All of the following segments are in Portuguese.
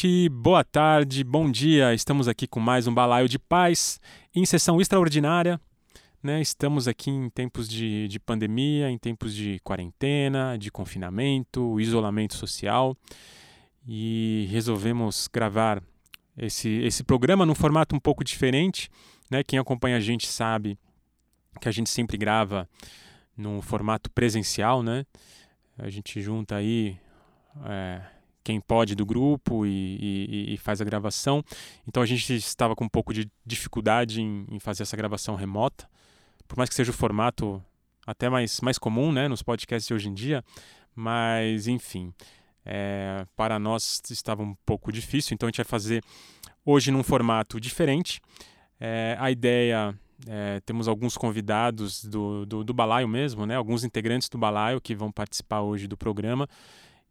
noite, boa tarde, bom dia. Estamos aqui com mais um balaio de paz em sessão extraordinária. Né? Estamos aqui em tempos de, de pandemia, em tempos de quarentena, de confinamento, isolamento social e resolvemos gravar esse, esse programa num formato um pouco diferente. Né? Quem acompanha a gente sabe que a gente sempre grava num formato presencial, né? A gente junta aí é, quem pode do grupo e, e, e, faz a gravação. Então a gente estava com um pouco de dificuldade em, em, fazer essa gravação remota, por mais que seja o formato até mais, mais comum né, nos podcasts de hoje em dia, mas enfim, é, para nós estava um pouco difícil, então a gente vai fazer hoje num formato diferente. É, a ideia é, temos alguns convidados do, do, do, balaio mesmo, né? alguns integrantes do balaio que vão participar hoje do programa.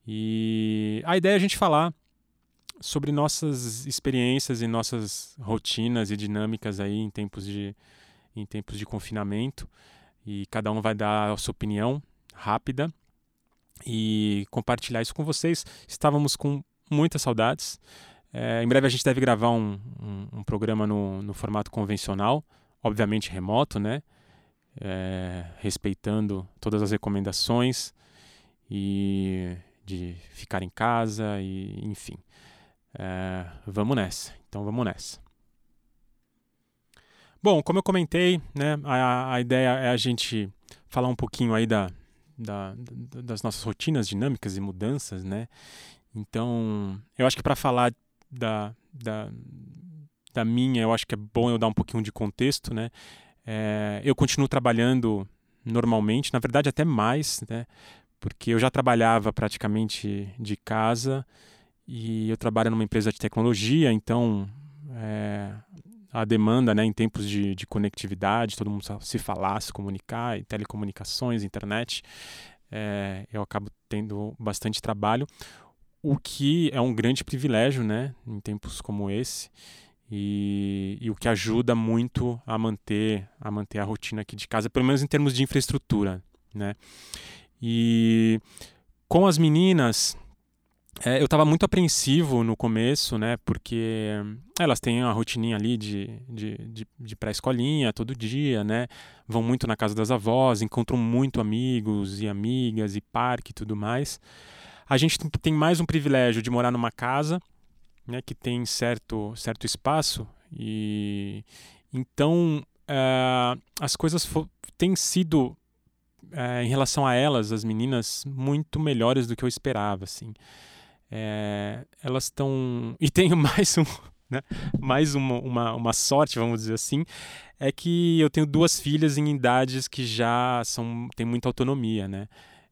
E a ideia é a gente falar sobre nossas experiências e nossas rotinas e dinâmicas aí em tempos de, em tempos de confinamento. E cada um vai dar a sua opinião rápida e compartilhar isso com vocês. Estávamos com muitas saudades. É, em breve a gente deve gravar um, um, um programa no, no, formato convencional, obviamente remoto, né? É, respeitando todas as recomendações e de ficar em casa e enfim. É, vamos nessa. Então vamos nessa. Bom, como eu comentei, né, a, a ideia é a gente falar um pouquinho aí da, da, das nossas rotinas dinâmicas e mudanças, né? Então, eu acho que para falar da, da, da minha, eu acho que é bom eu dar um pouquinho de contexto, né? É, eu continuo trabalhando normalmente, na verdade até mais, né? Porque eu já trabalhava praticamente de casa e eu trabalho numa empresa de tecnologia, então é, a demanda né, em tempos de, de, conectividade, todo mundo se falar, se comunicar, telecomunicações, internet, é, eu acabo tendo bastante trabalho, o que é um grande privilégio né, em tempos como esse. E, e, o que ajuda muito a manter a manter a rotina aqui de casa, pelo menos em termos de infraestrutura, né? E com as meninas, é, eu estava muito apreensivo no começo, né? Porque elas têm a rotininha ali de, de, de, de pré-escolinha todo dia, né? Vão muito na casa das avós, encontram muito amigos e amigas e parque e tudo mais. A gente tem mais um privilégio de morar numa casa, né? Que tem certo, certo espaço e então uh, as coisas têm sido é, em relação a elas, as meninas, muito melhores do que eu esperava, assim. É, elas estão... E tenho mais um... Né? Mais uma, uma, uma sorte, vamos dizer assim, é que eu tenho duas filhas em idades que já são têm muita autonomia, né?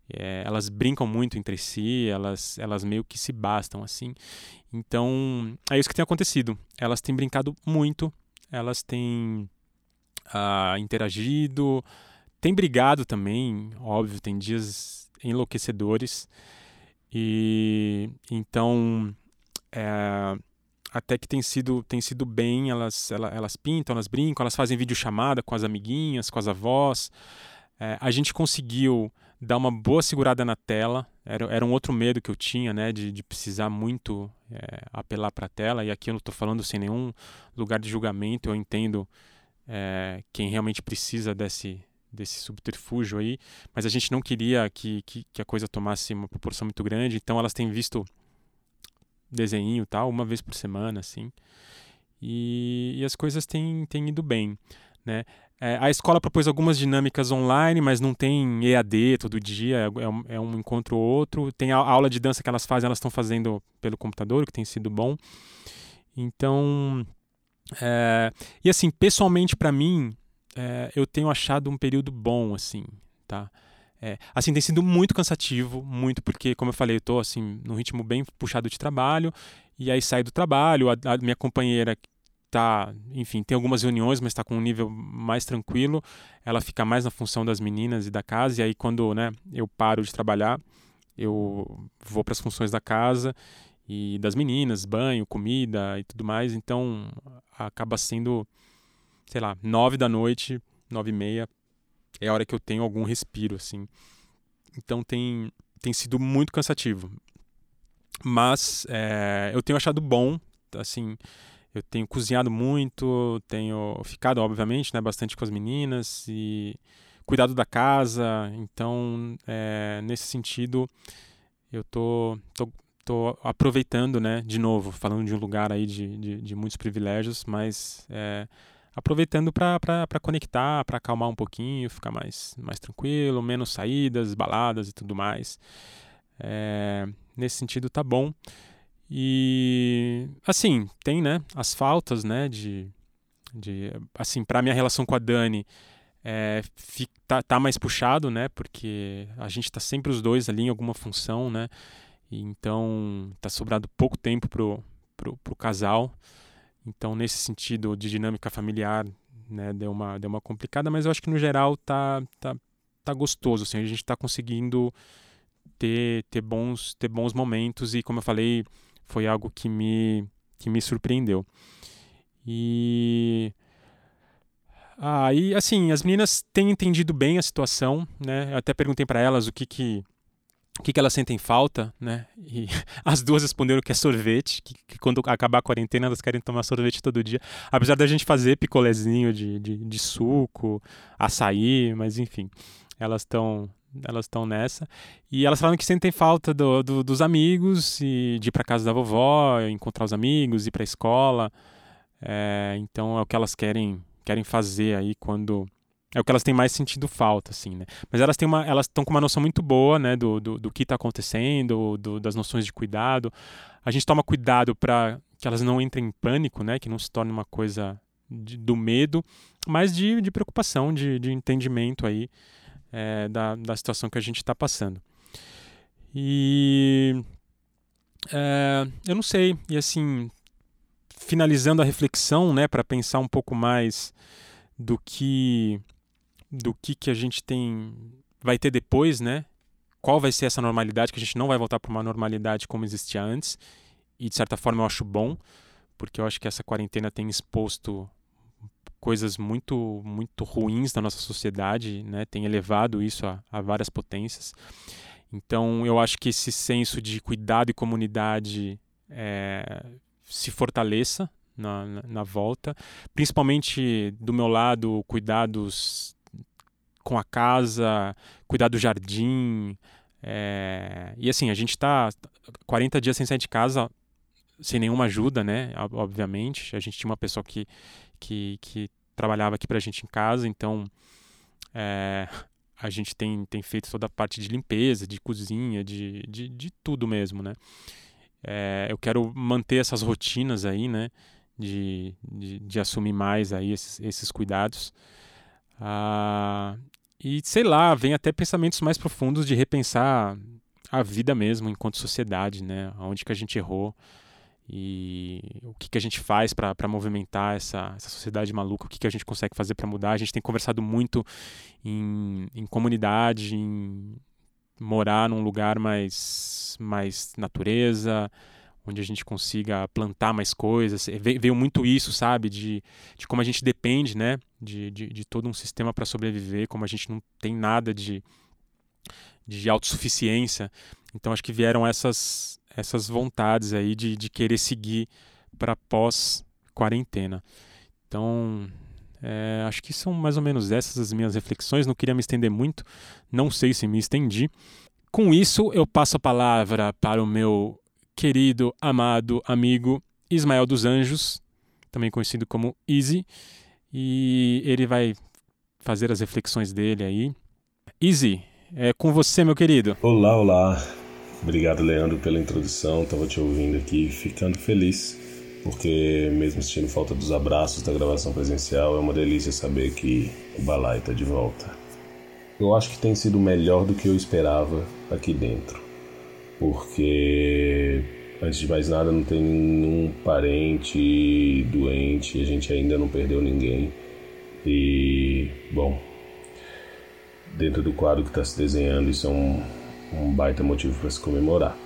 É, elas brincam muito entre si, elas, elas meio que se bastam assim. Então, é isso que tem acontecido. Elas têm brincado muito, elas têm uh, interagido, tem brigado também, óbvio, tem dias enlouquecedores. E então é, até que tem sido, tem sido bem, elas, elas, elas pintam, elas brincam, elas fazem videochamada com as amiguinhas, com as avós. É, a gente conseguiu dar uma boa segurada na tela. Era, era um outro medo que eu tinha, né, de, de precisar muito é, apelar para a tela. E aqui eu não estou falando sem nenhum lugar de julgamento. Eu entendo é, quem realmente precisa desse, desse subterfúgio aí, mas a gente não queria que, que, que, a coisa tomasse uma proporção muito grande, então elas têm visto desenho tal, uma vez por semana, assim, e, e as coisas têm, têm ido bem, né? É, a escola propôs algumas dinâmicas online, mas não tem EAD todo dia, é, é um, é um encontro ou outro. Tem a aula de dança que elas fazem, elas estão fazendo pelo computador, que tem sido bom. Então, é, e assim, pessoalmente para mim, é, eu tenho achado um período bom, assim, tá? É, assim, tem sido muito cansativo, muito porque, como eu falei, eu tô, assim, num ritmo bem puxado de trabalho, e aí sai do trabalho, a, a minha companheira tá, enfim, tem algumas reuniões, mas está com um nível mais tranquilo, ela fica mais na função das meninas e da casa, e aí quando, né, eu paro de trabalhar, eu vou para as funções da casa, e das meninas, banho, comida e tudo mais. Então acaba sendo, sei lá, nove da noite, nove e meia, é a hora que eu tenho algum respiro, assim. Então tem, tem sido muito cansativo. Mas é, eu tenho achado bom, assim, eu tenho cozinhado muito, tenho ficado, obviamente, né, bastante com as meninas e cuidado da casa. Então, é, nesse sentido, eu tô, tô, tô aproveitando, né, de novo, falando de um lugar aí de, de, de muitos privilégios, mas é, aproveitando para conectar, para acalmar um pouquinho, ficar mais, mais tranquilo, menos saídas, baladas e tudo mais. É, nesse sentido tá bom. E assim, tem, né, as faltas, né, de, de assim, para minha relação com a Dani, é, fica, tá, tá, mais puxado, né, porque a gente tá sempre os dois ali em alguma função, né, então tá sobrado pouco tempo pro, pro, pro casal. Então, nesse sentido de dinâmica familiar, né, deu uma, deu uma complicada, mas eu acho que no geral tá, tá, tá gostoso, assim, a gente tá conseguindo ter, ter, bons, ter bons momentos e, como eu falei, foi algo que me, que me surpreendeu. E ah, assim, as meninas têm entendido bem a situação, né? Eu até perguntei para elas o que que o que, que elas sentem falta, né? E as duas responderam que é sorvete, que, que, quando acabar a quarentena elas querem tomar sorvete todo dia. Apesar da gente fazer picolézinho de, de, de suco, açaí, mas enfim, elas estão elas estão nessa. E elas falam que sentem falta do, do, dos amigos e de ir para casa da vovó, encontrar os amigos, ir para a escola. É, então é o que elas querem querem fazer aí quando é o que elas têm mais sentido falta, assim, né? Mas elas têm uma, elas estão com uma noção muito boa, né, do, do, do que está acontecendo, do, das noções de cuidado. A gente toma cuidado para que elas não entrem em pânico, né, que não se torne uma coisa de, do medo, mas de, de preocupação, de, de entendimento aí é, da, da situação que a gente está passando. E é, eu não sei, e assim, finalizando a reflexão, né, para pensar um pouco mais do que do que que a gente tem vai ter depois, né? Qual vai ser essa normalidade que a gente não vai voltar para uma normalidade como existia antes? E de certa forma eu acho bom, porque eu acho que essa quarentena tem exposto coisas muito muito ruins da nossa sociedade, né? Tem elevado isso a, a várias potências. Então eu acho que esse senso de cuidado e comunidade é, se fortaleça na, na, na, volta, principalmente do meu lado cuidados com a casa, cuidar do jardim. É... E assim, a gente está 40 dias sem sair de casa, sem nenhuma ajuda, né? Obviamente. A gente tinha uma pessoa que, que, que trabalhava aqui para a gente em casa, então é... a gente tem, tem feito toda a parte de limpeza, de cozinha, de, de, de tudo mesmo, né? É... eu quero manter essas rotinas aí, né? De, de, de assumir mais aí esses, esses cuidados. Ah, e sei lá, vem até pensamentos mais profundos de repensar a vida mesmo enquanto sociedade, né? Onde que a gente errou e o que, que a gente faz para movimentar essa, essa sociedade maluca, o que, que a gente consegue fazer para mudar. A gente tem conversado muito em, em comunidade, em morar num lugar mais, mais natureza, onde a gente consiga plantar mais coisas. Veio muito isso, sabe, de, de como a gente depende, né, de, de, de todo um sistema para sobreviver, como a gente não tem nada de, de autossuficiência. Então acho que vieram essas, essas vontades aí de, de querer seguir para pós-quarentena. Então, é, acho que são mais ou menos essas as minhas reflexões. Não queria me estender muito, não sei se me estendi. Com isso, eu passo a palavra para o meu querido, amado amigo Ismael dos Anjos, também conhecido como Easy, e ele vai fazer as reflexões dele aí. Easy, é com você, meu querido. Olá, olá. Obrigado, Leandro, pela introdução. Estava te ouvindo aqui, ficando feliz, porque mesmo sentindo falta dos abraços da gravação presencial, é uma delícia saber que o Balai está de volta. Eu acho que tem sido melhor do que eu esperava aqui dentro porque antes de mais nada não tem nenhum parente doente, a gente ainda não perdeu ninguém. E, bom, dentro do quadro que está se desenhando, isso é um, um baita motivo para se comemorar.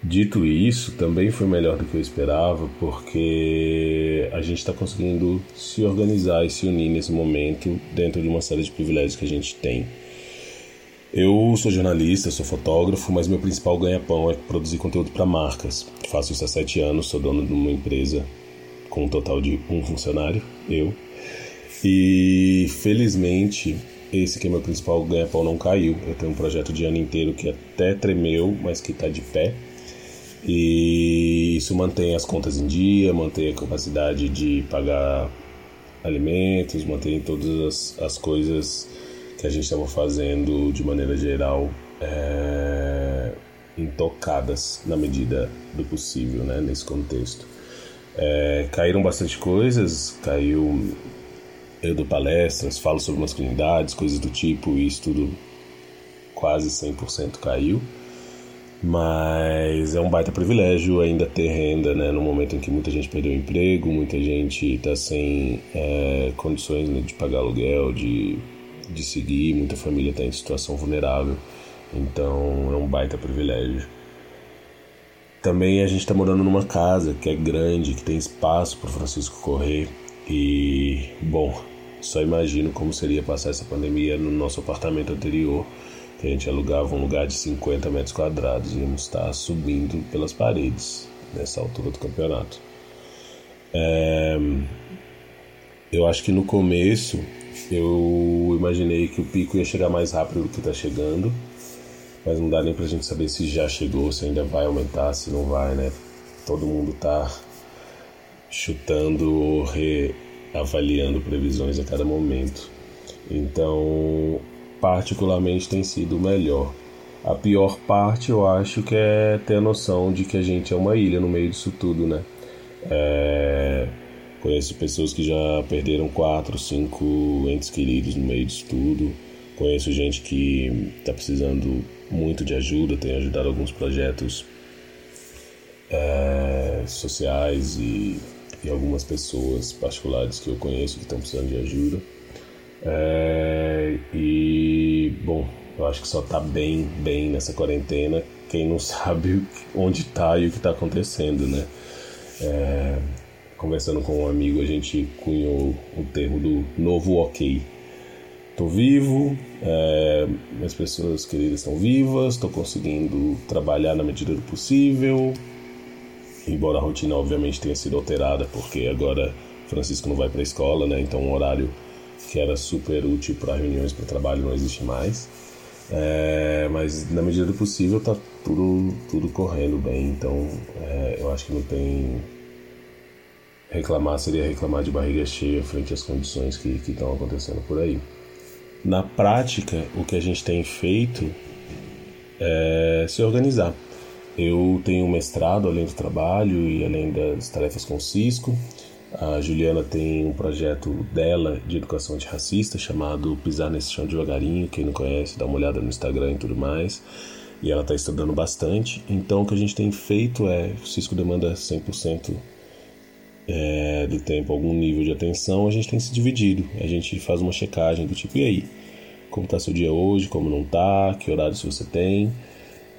Dito isso, também foi melhor do que eu esperava, porque a gente está conseguindo se organizar e se unir nesse momento dentro de uma série de privilégios que a gente tem. Eu sou jornalista, sou fotógrafo, mas meu principal ganha-pão é produzir conteúdo para marcas. Faço isso há sete anos, sou dono de uma empresa com um total de um funcionário, eu. E felizmente esse que é meu principal ganha-pão não caiu. Eu tenho um projeto de ano inteiro que até tremeu, mas que está de pé e isso mantém as contas em dia, mantém a capacidade de pagar alimentos, mantém todas as, as coisas que a gente estava fazendo de maneira geral é, intocadas na medida do possível, né, nesse contexto. É, caíram bastante coisas, caiu eu dou palestras, falo sobre masculinidades, coisas do tipo, e isso tudo quase 100% caiu. Mas é um baita privilégio ainda ter renda, né? No momento em que muita gente perdeu o emprego, muita gente está sem é, condições né, de pagar aluguel, de, de seguir, muita família está em situação vulnerável. Então é um baita privilégio. Também a gente está morando numa casa que é grande, que tem espaço para Francisco correr. E, bom, só imagino como seria passar essa pandemia no nosso apartamento anterior que a gente alugava um lugar de 50 metros quadrados e íamos estar subindo pelas paredes nessa altura do campeonato. É, eu acho que no começo eu imaginei que o pico ia chegar mais rápido do que está chegando, mas não dá nem para a gente saber se já chegou, se ainda vai aumentar, se não vai, né? Todo mundo está chutando ou reavaliando previsões a cada momento. Então particularmente tem sido melhor. A pior parte eu acho que é ter a noção de que a gente é uma ilha no meio disso tudo, né? É... Conheço pessoas que já perderam quatro, cinco entes queridos no meio disso tudo. Conheço gente que está precisando muito de ajuda, tem ajudado alguns projetos é... sociais e, e algumas pessoas particulares que eu conheço que estão precisando de ajuda. É, e, bom, eu acho que só tá bem, bem nessa quarentena quem não sabe onde tá e o que tá acontecendo, né? É, conversando com um amigo, a gente cunhou o termo do novo ok. Tô vivo, é, minhas pessoas queridas estão vivas, tô conseguindo trabalhar na medida do possível, embora a rotina obviamente tenha sido alterada, porque agora Francisco não vai para a escola, né? Então o horário que era super útil para reuniões para trabalho não existe mais. É, mas na medida do possível tá tudo, tudo correndo bem, então é, eu acho que não tem. Reclamar seria reclamar de barriga cheia frente às condições que estão acontecendo por aí. Na prática, o que a gente tem feito é se organizar. Eu tenho um mestrado além do trabalho e além das tarefas com o Cisco. A Juliana tem um projeto dela de educação antirracista chamado Pisar Nesse Chão Devagarinho. Quem não conhece, dá uma olhada no Instagram e tudo mais. E ela está estudando bastante. Então, o que a gente tem feito é: o Cisco demanda 100% é, do tempo algum nível de atenção, a gente tem se dividido. A gente faz uma checagem do tipo: e aí? Como está seu dia hoje? Como não está? Que horários você tem?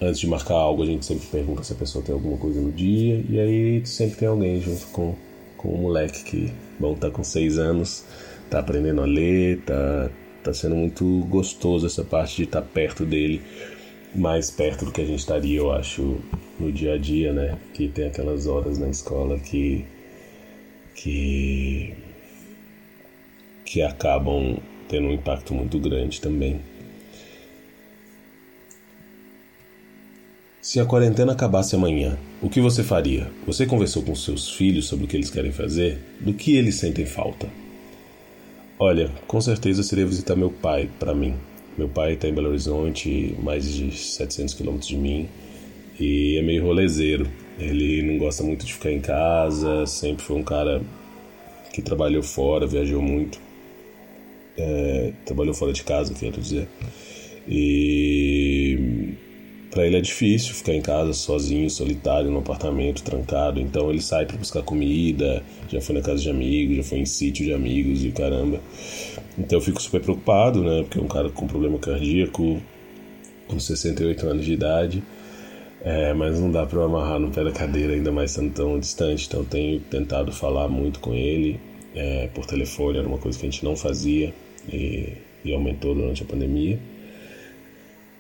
Antes de marcar algo, a gente sempre pergunta se a pessoa tem alguma coisa no dia. E aí, sempre tem alguém junto com com um moleque que, bom, tá com seis anos, tá aprendendo a ler, tá, tá sendo muito gostoso essa parte de estar tá perto dele, mais perto do que a gente estaria, eu acho, no dia a dia, né? Que tem aquelas horas na escola que. Que. que acabam tendo um impacto muito grande também. Se a quarentena acabasse amanhã, o que você faria? Você conversou com seus filhos sobre o que eles querem fazer? Do que eles sentem falta? Olha, com certeza seria visitar meu pai para mim. Meu pai está em Belo Horizonte, mais de 700 quilômetros de mim, e é meio rolezeiro. Ele não gosta muito de ficar em casa, sempre foi um cara que trabalhou fora, viajou muito. É, trabalhou fora de casa, quero dizer. E para ele é difícil ficar em casa sozinho, solitário, no apartamento, trancado. Então ele sai para buscar comida, já foi na casa de amigos, já foi em sítio de amigos e caramba. Então eu fico super preocupado, né? Porque é um cara com problema cardíaco, com 68 anos de idade. É, mas não dá para eu amarrar no pé da cadeira, ainda mais sendo tão distante. Então tenho tentado falar muito com ele é, por telefone, era uma coisa que a gente não fazia e, e aumentou durante a pandemia.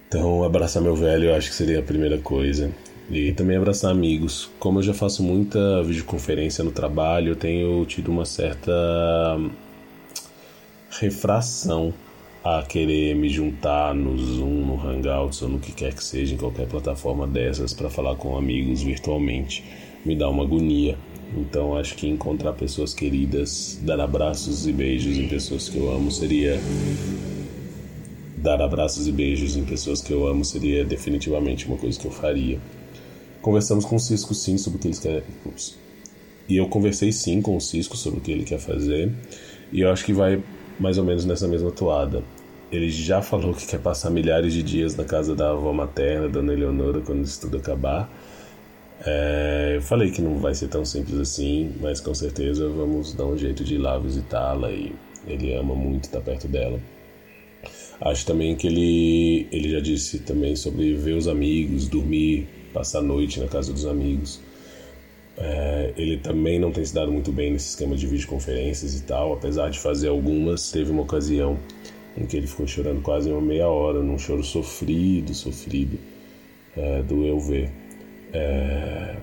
Então abraçar meu velho eu acho que seria a primeira coisa. E também abraçar amigos. Como eu já faço muita videoconferência no trabalho, eu tenho tido uma certa refração a querer me juntar no Zoom, no Hangouts ou no que quer que seja, em qualquer plataforma dessas, para falar com amigos virtualmente. Me dá uma agonia. Então acho que encontrar pessoas queridas, dar abraços e beijos em pessoas que eu amo seria. Dar abraços e beijos em pessoas que eu amo seria definitivamente uma coisa que eu faria. Conversamos com o Cisco sim sobre o que eles querem. E eu conversei sim com o Cisco sobre o que ele quer fazer. E eu acho que vai mais ou menos nessa mesma toada. Ele já falou que quer passar milhares de dias na casa da avó materna, Dona Eleonora, quando isso tudo acabar. É, eu falei que não vai ser tão simples assim, mas com certeza vamos dar um jeito de ir lá visitá-la e ele ama muito estar perto dela. Acho também que ele, ele já disse também sobre ver os amigos, dormir, passar a noite na casa dos amigos. É, ele também não tem se dado muito bem nesse esquema de videoconferências e tal, apesar de fazer algumas. Teve uma ocasião em que ele ficou chorando quase uma meia hora, num choro sofrido, sofrido, é, do eu ver. É,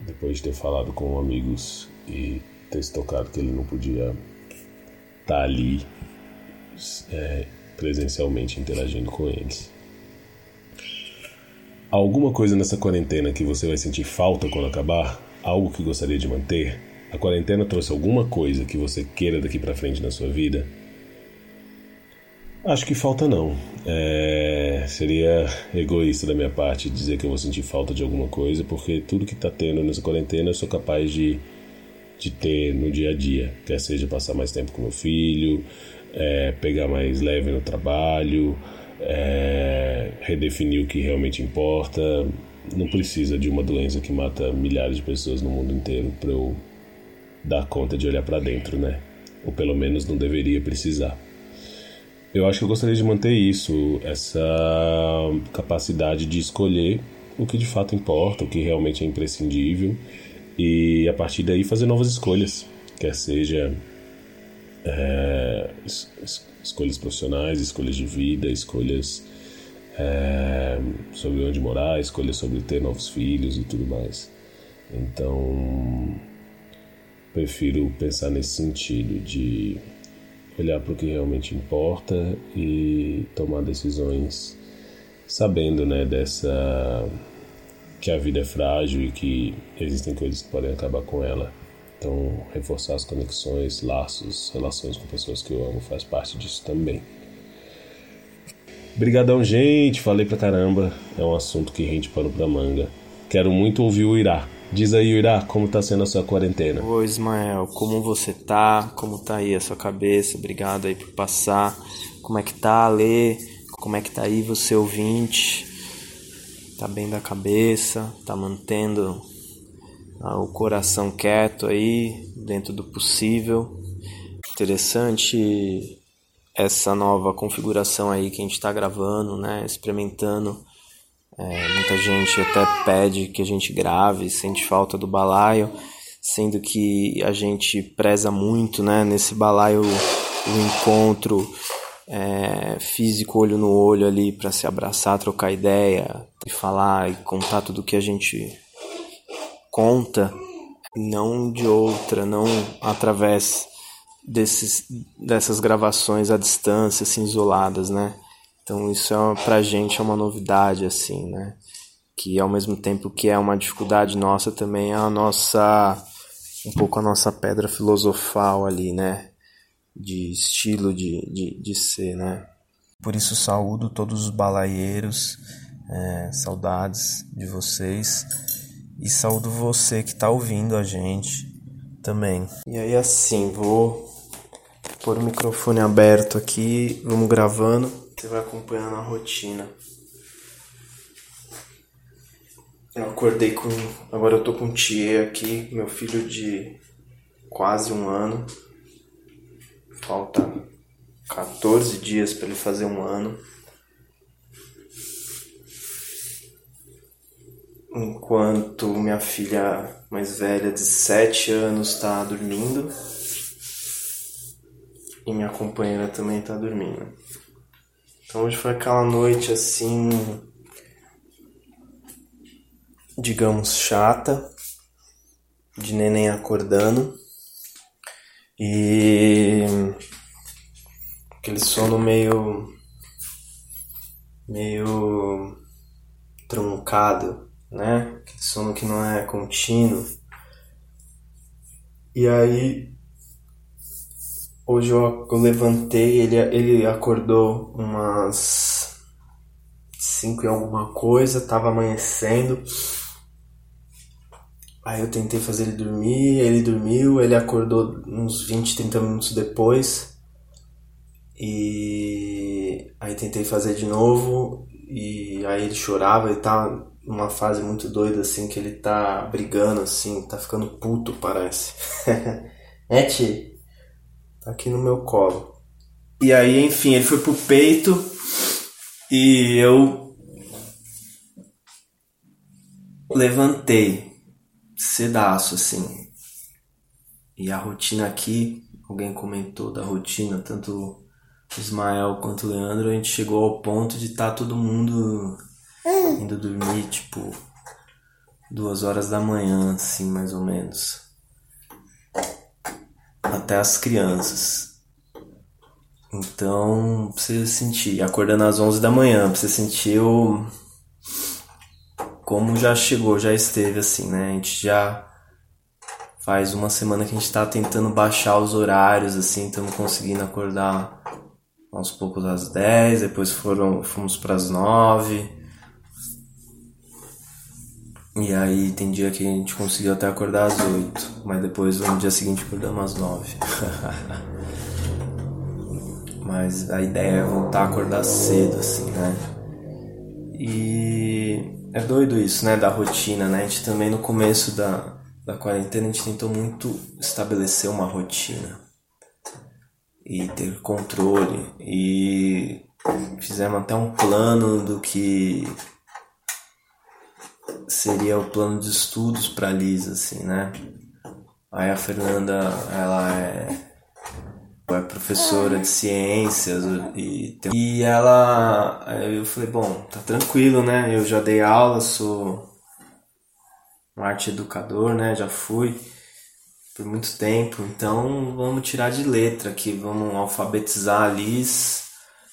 depois de ter falado com amigos e ter se tocado que ele não podia estar tá ali é, presencialmente interagindo com eles. Alguma coisa nessa quarentena que você vai sentir falta quando acabar? Algo que gostaria de manter? A quarentena trouxe alguma coisa que você queira daqui para frente na sua vida? Acho que falta não. É... Seria egoísta da minha parte dizer que eu vou sentir falta de alguma coisa, porque tudo que tá tendo nessa quarentena eu sou capaz de, de ter no dia a dia. Quer seja passar mais tempo com meu filho, é, pegar mais leve no trabalho, é, redefinir o que realmente importa. Não precisa de uma doença que mata milhares de pessoas no mundo inteiro para eu dar conta de olhar para dentro, né? Ou pelo menos não deveria precisar. Eu acho que eu gostaria de manter isso, essa capacidade de escolher o que de fato importa, o que realmente é imprescindível e a partir daí fazer novas escolhas, quer seja é, escolhas profissionais, escolhas de vida, escolhas é, sobre onde morar, escolhas sobre ter novos filhos e tudo mais. Então, prefiro pensar nesse sentido de olhar para o que realmente importa e tomar decisões sabendo, né, dessa que a vida é frágil e que existem coisas que podem acabar com ela. Então, reforçar as conexões, laços, relações com pessoas que eu amo faz parte disso também. Obrigadão, gente. Falei pra caramba. É um assunto que rende pano pra manga. Quero muito ouvir o Irá. Diz aí, Irá, como tá sendo a sua quarentena? Oi, Ismael. Como você tá? Como tá aí a sua cabeça? Obrigado aí por passar. Como é que tá, Lê? Como é que tá aí você, ouvinte? Tá bem da cabeça? Tá mantendo o coração quieto aí, dentro do possível. Interessante essa nova configuração aí que a gente está gravando, né? Experimentando. É, muita gente até pede que a gente grave, sente falta do balaio, sendo que a gente preza muito, né? Nesse balaio o encontro é, físico olho no olho ali para se abraçar, trocar ideia e falar e contar tudo que a gente conta, não de outra, não através desses, dessas gravações à distância, assim, isoladas, né? Então isso é, pra gente é uma novidade, assim, né? Que ao mesmo tempo que é uma dificuldade nossa, também é a nossa, um pouco a nossa pedra filosofal ali, né? De estilo de, de, de ser, né? Por isso saúdo todos os balaieiros, é, saudades de vocês e saúdo você que está ouvindo a gente também. E aí assim, vou pôr o microfone aberto aqui, vamos gravando, você vai acompanhando a rotina. Eu acordei com. Agora eu tô com o Thier aqui, meu filho de quase um ano. Falta 14 dias para ele fazer um ano. Enquanto minha filha mais velha de 7 anos está dormindo e minha companheira também está dormindo. Então hoje foi aquela noite assim, digamos, chata, de neném acordando e aquele sono meio meio truncado, né? Sono que não é contínuo. E aí hoje eu, eu levantei, ele, ele acordou umas cinco e alguma coisa, tava amanhecendo. Aí eu tentei fazer ele dormir, ele dormiu, ele acordou uns 20, 30 minutos depois. E aí tentei fazer de novo e aí ele chorava, ele tá numa fase muito doida assim que ele tá brigando assim, tá ficando puto, parece. é, Ti? Tá aqui no meu colo. E aí, enfim, ele foi pro peito e eu levantei cedaço, assim. E a rotina aqui, alguém comentou da rotina, tanto Ismael quanto o Leandro, a gente chegou ao ponto de estar tá todo mundo indo dormir, tipo, duas horas da manhã, assim, mais ou menos. Até as crianças. Então, pra você sentir, acordando às 11 da manhã, pra você sentir o como já chegou, já esteve assim, né? A gente já faz uma semana que a gente está tentando baixar os horários, assim, estamos conseguindo acordar aos poucos às 10, depois foram, fomos para as 9. E aí tem dia que a gente conseguiu até acordar às 8, mas depois no dia seguinte acordamos às 9. mas a ideia é voltar a acordar cedo, assim, né? E é doido isso, né? Da rotina, né? A gente também no começo da, da quarentena a gente tentou muito estabelecer uma rotina e ter controle. E fizemos até um plano do que seria o plano de estudos para Lisa, assim, né? Aí a Fernanda, ela é é professora de ciências e, e ela eu falei bom tá tranquilo né? Eu já dei aula sou um arte educador né? Já fui por muito tempo então vamos tirar de letra aqui vamos alfabetizar a Liz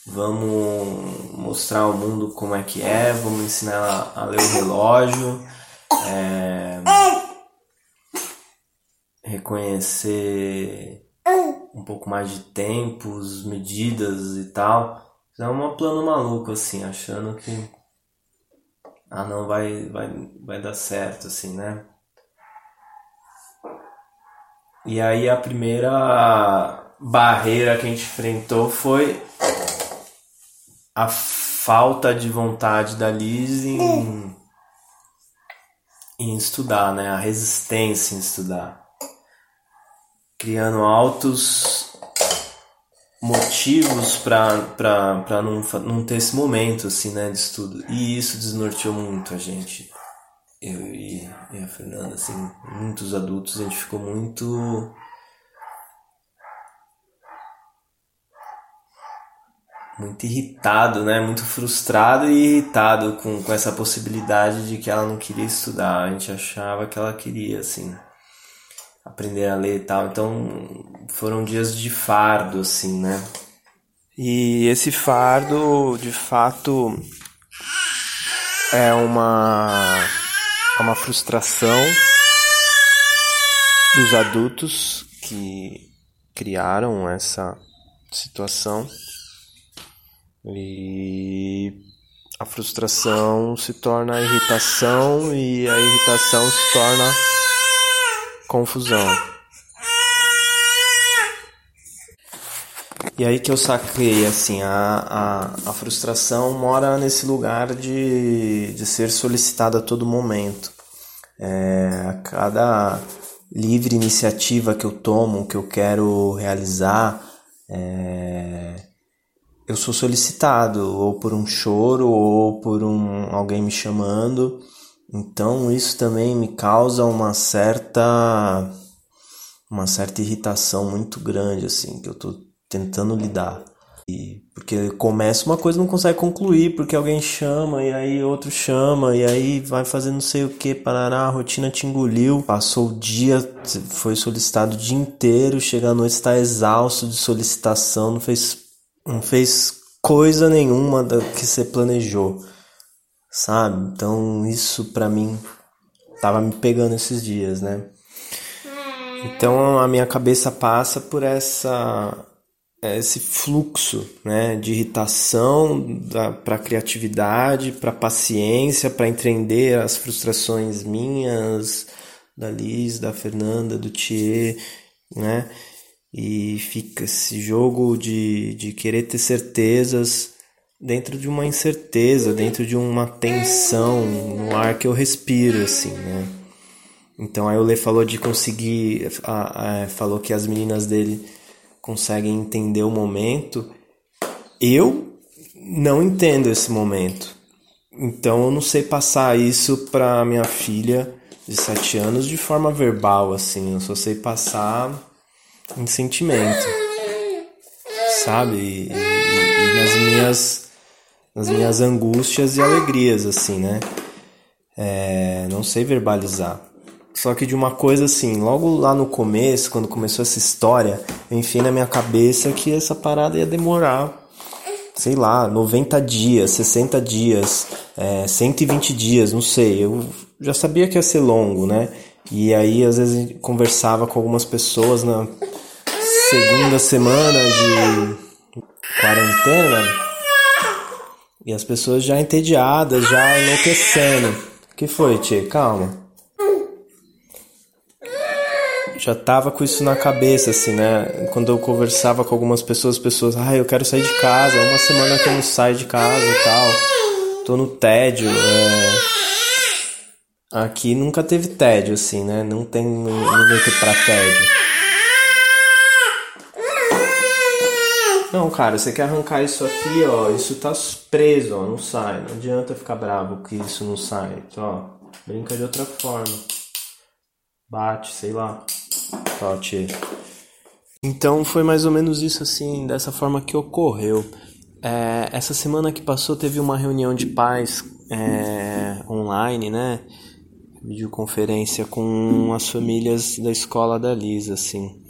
vamos mostrar ao mundo como é que é vamos ensinar ela a ler o relógio é, reconhecer um pouco mais de tempos, medidas e tal. É um plano maluco, assim, achando que. Ah, não, vai, vai, vai dar certo, assim, né? E aí a primeira barreira que a gente enfrentou foi a falta de vontade da Liz em, em estudar, né? A resistência em estudar criando altos motivos para não, não ter esse momento assim, né, de estudo. E isso desnorteou muito a gente. Eu e, e a Fernanda, assim, muitos adultos, a gente ficou muito muito irritado, né? Muito frustrado e irritado com, com essa possibilidade de que ela não queria estudar. A gente achava que ela queria, assim aprender a ler e tal. Então foram dias de fardo, assim, né? E esse fardo, de fato, é uma, é uma frustração dos adultos que criaram essa situação e a frustração se torna irritação e a irritação se torna confusão. E aí que eu saquei, assim, a, a, a frustração mora nesse lugar de, de ser solicitada a todo momento. É, a cada livre iniciativa que eu tomo, que eu quero realizar, é, eu sou solicitado ou por um choro ou por um alguém me chamando Então isso também me causa uma certa uma certa irritação muito grande assim, que eu tô tentando lidar. E porque começa uma coisa não consegue concluir, porque alguém chama e aí outro chama e aí vai fazer não sei o que, parará, a rotina te engoliu. Passou o dia, foi solicitado o dia inteiro, chega à noite está exausto de solicitação, não fez não fez coisa nenhuma da que você planejou. Sabe? Então isso para mim tava me pegando esses dias, né? Então a minha cabeça passa por essa esse fluxo né, de irritação para a criatividade, para a paciência, para entender as frustrações minhas, da Liz, da Fernanda, do Thier, né? E fica esse jogo de, de querer ter certezas dentro de uma incerteza, dentro de uma tensão no ar que eu respiro, assim, né? Então aí o Lê falou de conseguir, a, a, falou que as meninas dele conseguem entender o momento. Eu não entendo esse momento. Então eu não sei passar isso para minha filha de 7 anos de forma verbal assim, eu só sei passar em sentimento. Sabe? E, e, e nas minhas nas minhas angústias e alegrias assim, né? É, não sei verbalizar. Só que de uma coisa assim, logo lá no começo, quando começou essa história, eu enfiei na minha cabeça que essa parada ia demorar, sei lá, 90 dias, 60 dias, é, 120 dias, não sei. Eu já sabia que ia ser longo, né? E aí, às vezes, conversava com algumas pessoas na segunda semana de quarentena e as pessoas já entediadas, já enlouquecendo. Que foi, Tia? Calma já tava com isso na cabeça, assim, né? Quando eu conversava com algumas pessoas, as pessoas, ah, eu quero sair de casa, uma semana que eu não saio de casa e tal, tô no tédio. É... Aqui nunca teve tédio, assim, né? Não tem limite pra tédio. Não, cara, você quer arrancar isso aqui, ó, isso tá preso, ó, não sai. Não adianta ficar bravo que isso não sai. Então, ó, brinca de outra forma. Bate, sei lá. Tote. Então foi mais ou menos isso assim, dessa forma que ocorreu. É, essa semana que passou teve uma reunião de pais é, online, né? Videoconferência com as famílias da escola da Lisa, assim.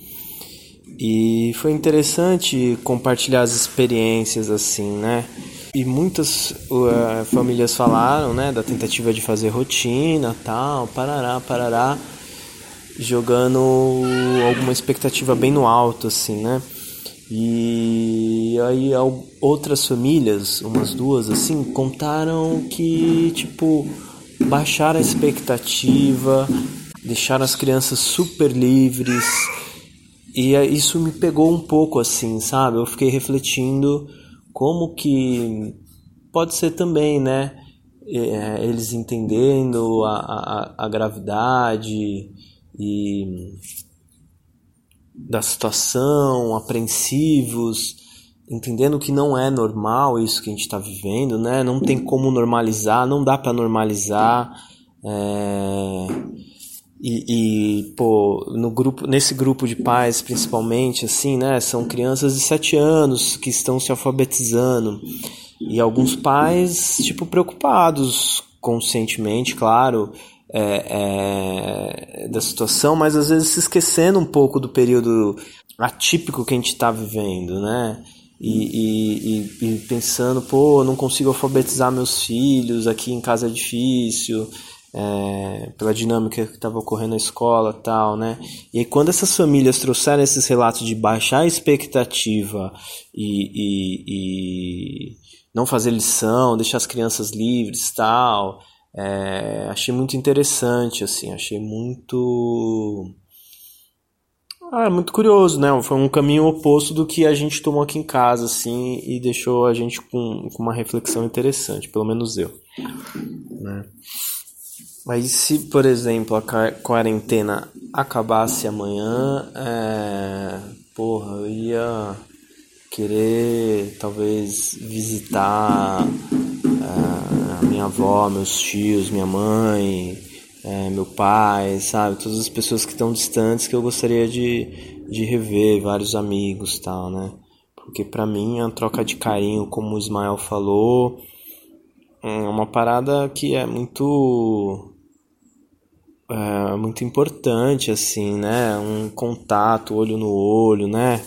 E foi interessante compartilhar as experiências, assim, né? E muitas uh, famílias falaram, né, da tentativa de fazer rotina, tal, parará, parará jogando alguma expectativa bem no alto, assim, né? E aí outras famílias, umas duas assim, contaram que, tipo, baixaram a expectativa, deixaram as crianças super livres. E isso me pegou um pouco assim, sabe? Eu fiquei refletindo como que pode ser também, né? É, eles entendendo a, a, a gravidade e da situação, apreensivos, entendendo que não é normal isso que a gente está vivendo, né? Não tem como normalizar, não dá para normalizar. É... E, e, pô, no grupo, nesse grupo de pais, principalmente, assim, né? São crianças de 7 anos que estão se alfabetizando. E alguns pais, tipo, preocupados conscientemente, claro, é, é, da situação, mas às vezes se esquecendo um pouco do período atípico que a gente está vivendo, né? E, e, e, pensando, pô, não consigo alfabetizar meus filhos, aqui em casa é difícil, é, pela dinâmica que estava ocorrendo na escola tal, né? E aí, quando essas famílias trouxeram esses relatos de baixar a expectativa e, e, e não fazer lição, deixar as crianças livres tal, é, achei muito interessante, assim, achei muito. Ah, muito curioso, né? Foi um caminho oposto do que a gente tomou aqui em casa, assim, e deixou a gente com, com uma reflexão interessante, pelo menos eu. Né? Mas se, por exemplo, a quarentena acabasse amanhã, é... porra, eu ia querer talvez visitar a minha avó, meus tios, minha mãe, é, meu pai, sabe? Todas as pessoas que estão distantes que eu gostaria de, de rever, vários amigos tal, né? Porque para mim a troca de carinho, como o Ismael falou, é uma parada que é muito é, muito importante assim, né? Um contato, olho no olho, né?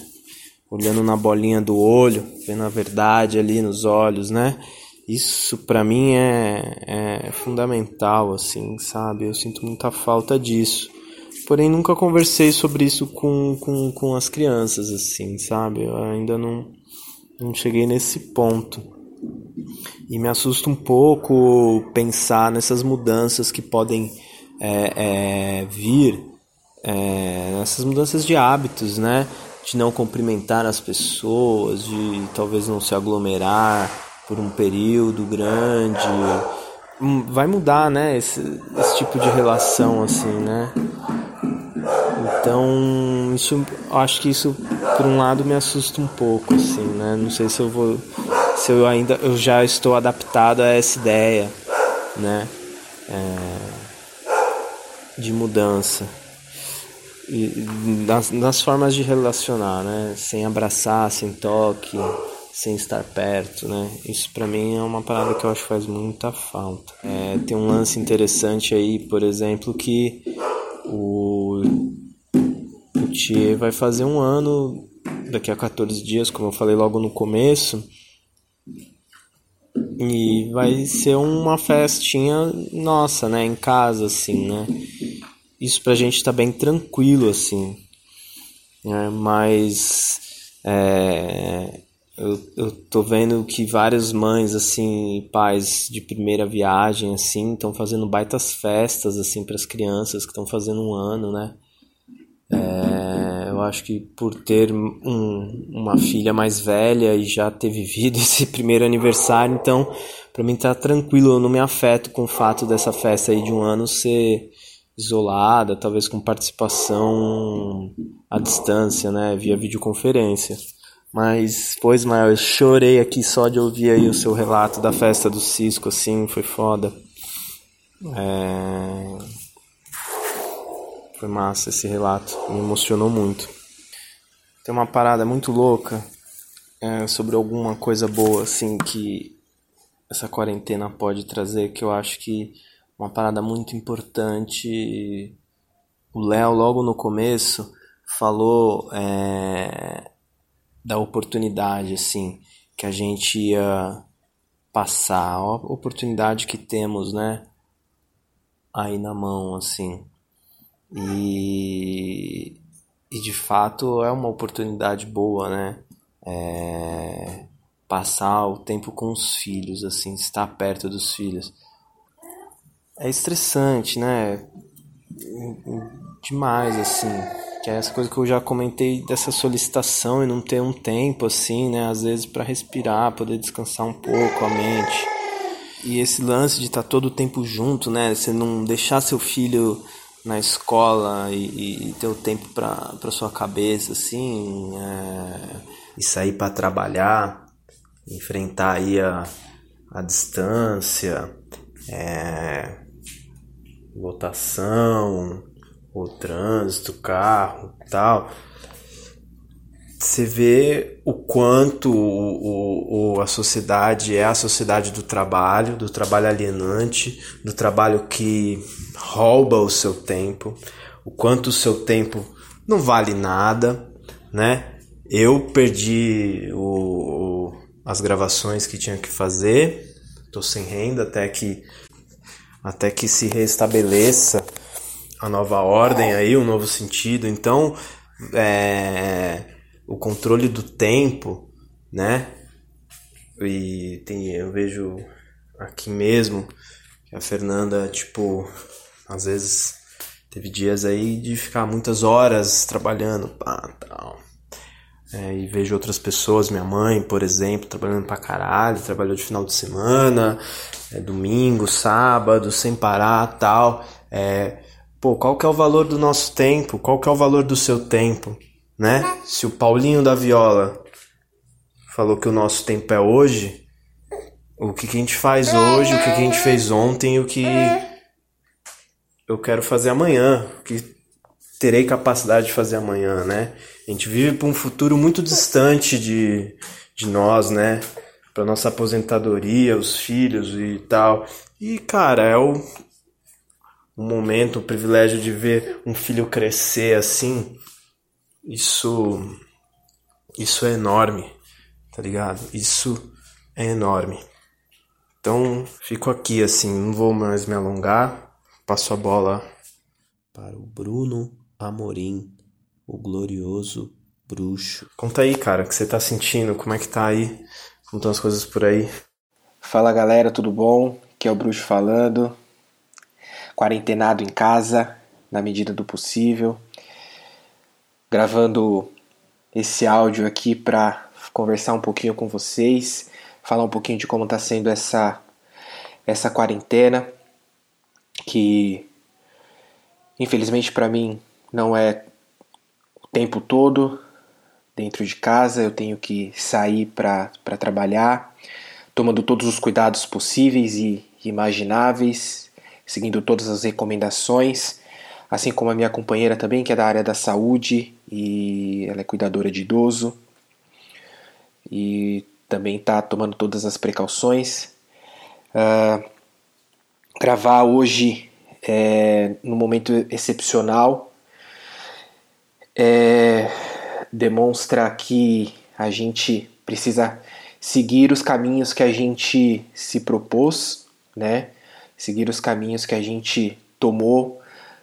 Olhando na bolinha do olho, vendo a verdade ali nos olhos, né? Isso para mim é, é fundamental, assim, sabe? Eu sinto muita falta disso. Porém, nunca conversei sobre isso com, com, com as crianças, assim, sabe? Eu ainda não, não cheguei nesse ponto. E me assusta um pouco pensar nessas mudanças que podem é, é, vir, é, nessas mudanças de hábitos, né? De não cumprimentar as pessoas, de talvez não se aglomerar por um período grande. Hum, vai mudar, né? Esse, esse tipo de relação, assim, né? Então, isso, acho que isso, por um lado, me assusta um pouco, assim, né? Não sei se eu vou, se eu ainda, eu já estou adaptado a essa ideia, né? É, de mudança nas, nas formas de relacionar, né? Sem abraçar, sem toque, sem estar perto, né? Isso para mim é uma parada que eu acho que faz muita falta. É, tem um lance interessante aí, por exemplo, que o, o Thier vai fazer um ano daqui a 14 dias, como eu falei logo no começo. E vai ser uma festinha nossa, né? Em casa, assim, né? Isso pra gente tá bem tranquilo, assim. Né? Mas é, eu, eu tô vendo que várias mães, assim, pais de primeira viagem, assim, estão fazendo baitas festas, assim, para as crianças que estão fazendo um ano, né? É, eu acho que por ter um, uma filha mais velha e já ter vivido esse primeiro aniversário, então, para mim tá tranquilo, eu não me afeto com o fato dessa festa aí de um ano ser isolada, talvez com participação à distância, né, via videoconferência. Mas, pois, mas eu chorei aqui só de ouvir aí o seu relato da festa do Cisco, assim, foi foda. É... Foi massa esse relato, me emocionou muito. Tem uma parada muito louca é, sobre alguma coisa boa, assim, que essa quarentena pode trazer, que eu acho que uma parada muito importante. O Léo, logo no começo, falou. É da oportunidade assim que a gente ia passar, a oportunidade que temos, né? Aí na mão, assim. E, e de fato é uma oportunidade boa, né? É, passar o tempo com os filhos, assim, estar perto dos filhos. É estressante, né? Demais, assim que é essa coisa que eu já comentei dessa solicitação e não ter um tempo assim, né, às vezes para respirar, poder descansar um pouco a mente. E esse lance de estar tá todo o tempo junto, né, você não deixar seu filho na escola e, e ter o tempo para sua cabeça assim, é, e sair para trabalhar, enfrentar aí a, a distância, é, lotação, o trânsito, carro tal, você vê o quanto o, o, a sociedade é a sociedade do trabalho, do trabalho alienante, do trabalho que rouba o seu tempo, o quanto o seu tempo não vale nada, né? Eu perdi o, o as gravações que tinha que fazer, tô sem renda até que até que se restabeleça a nova ordem aí, um novo sentido. Então, é, o controle do tempo, né? E tem, eu vejo aqui mesmo que a Fernanda, tipo, às vezes teve dias aí de ficar muitas horas trabalhando, pá, tal. É, e vejo outras pessoas, minha mãe, por exemplo, trabalhando pra caralho, trabalhou de final de semana, é, domingo, sábado, sem parar, tal. É, pô, qual que é o valor do nosso tempo? Qual que é o valor do seu tempo, né? Se o Paulinho da Viola falou que o nosso tempo é hoje, o que, que a gente faz hoje, o que, que a gente fez ontem o que eu quero fazer amanhã, o que terei capacidade de fazer amanhã, né? A gente vive para um futuro muito distante de, de nós, né? Para nossa aposentadoria, os filhos e tal. E, cara, é o, o momento, o privilégio de ver um filho crescer assim. Isso. Isso é enorme, tá ligado? Isso é enorme. Então, fico aqui assim, não vou mais me alongar. Passo a bola para o Bruno Amorim, o glorioso bruxo. Conta aí, cara, o que você tá sentindo, como é que tá aí, como estão as coisas por aí. Fala galera, tudo bom? Aqui é o bruxo falando. Quarentenado em casa, na medida do possível. Gravando esse áudio aqui para conversar um pouquinho com vocês, falar um pouquinho de como está sendo essa essa quarentena que infelizmente para mim não é o tempo todo dentro de casa, eu tenho que sair para trabalhar, tomando todos os cuidados possíveis e imagináveis, seguindo todas as recomendações, assim como a minha companheira também, que é da área da saúde e ela é cuidadora de idoso e também está tomando todas as precauções. Uh, gravar hoje é, num momento excepcional é, demonstra que a gente precisa seguir os caminhos que a gente se propôs, né? Seguir os caminhos que a gente tomou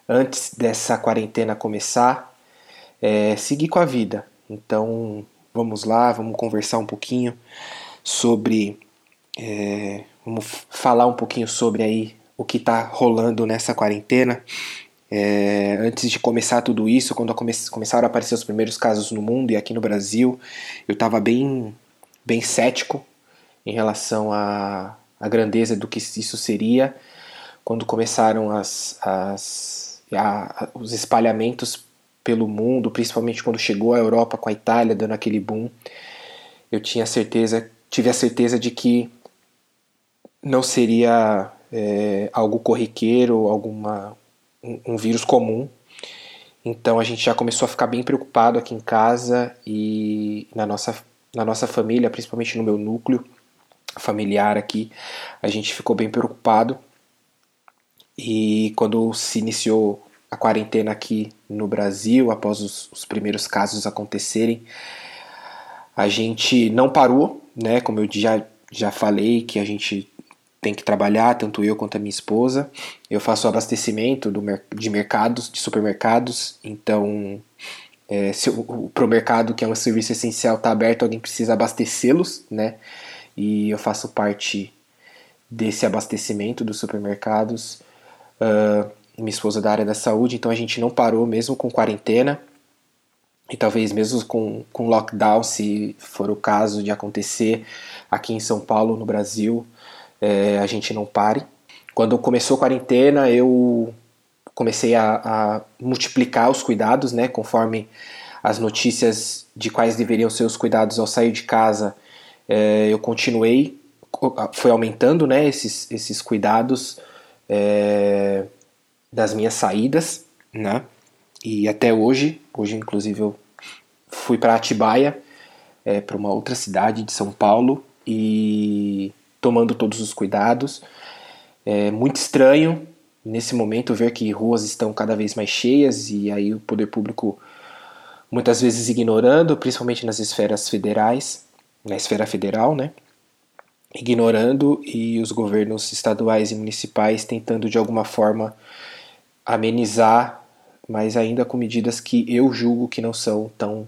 antes dessa quarentena começar, é, seguir com a vida. Então, vamos lá, vamos conversar um pouquinho sobre, é, vamos falar um pouquinho sobre aí o que está rolando nessa quarentena. É, antes de começar tudo isso, quando come começaram a aparecer os primeiros casos no mundo e aqui no Brasil, eu estava bem, bem cético em relação à, à grandeza do que isso seria. Quando começaram as, as, a, os espalhamentos pelo mundo, principalmente quando chegou a Europa com a Itália dando aquele boom, eu tinha certeza, tive a certeza de que não seria é, algo corriqueiro, alguma um, vírus comum. Então a gente já começou a ficar bem preocupado aqui em casa e na nossa, na nossa família, principalmente no meu núcleo familiar aqui, a gente ficou bem preocupado. E quando se iniciou a quarentena aqui no Brasil, após os, os primeiros casos acontecerem, a gente não parou, né? Como eu já, já falei, que a gente tem que trabalhar, tanto eu quanto a minha esposa. Eu faço abastecimento do, de mercados, de supermercados, então é, se o, o mercado, que é um serviço essencial, está aberto, alguém precisa abastecê-los, né? E eu faço parte desse abastecimento dos supermercados. Uh, minha esposa é da área da saúde, então a gente não parou mesmo com quarentena. E talvez mesmo com, com lockdown, se for o caso de acontecer aqui em São Paulo, no Brasil, é, a gente não pare. Quando começou a quarentena, eu comecei a, a, multiplicar os cuidados, né, conforme as notícias de quais deveriam ser os cuidados ao sair de casa, é, eu continuei, foi aumentando, né, esses, esses cuidados é, das minhas saídas, né, e até hoje, hoje inclusive eu fui para Atibaia, é, para uma outra cidade de São Paulo, e tomando todos os cuidados. É muito estranho nesse momento ver que ruas estão cada vez mais cheias e aí o poder público muitas vezes ignorando, principalmente nas esferas federais, na esfera federal, né? Ignorando e os governos estaduais e municipais tentando de alguma forma amenizar, mas ainda com medidas que eu julgo que não são tão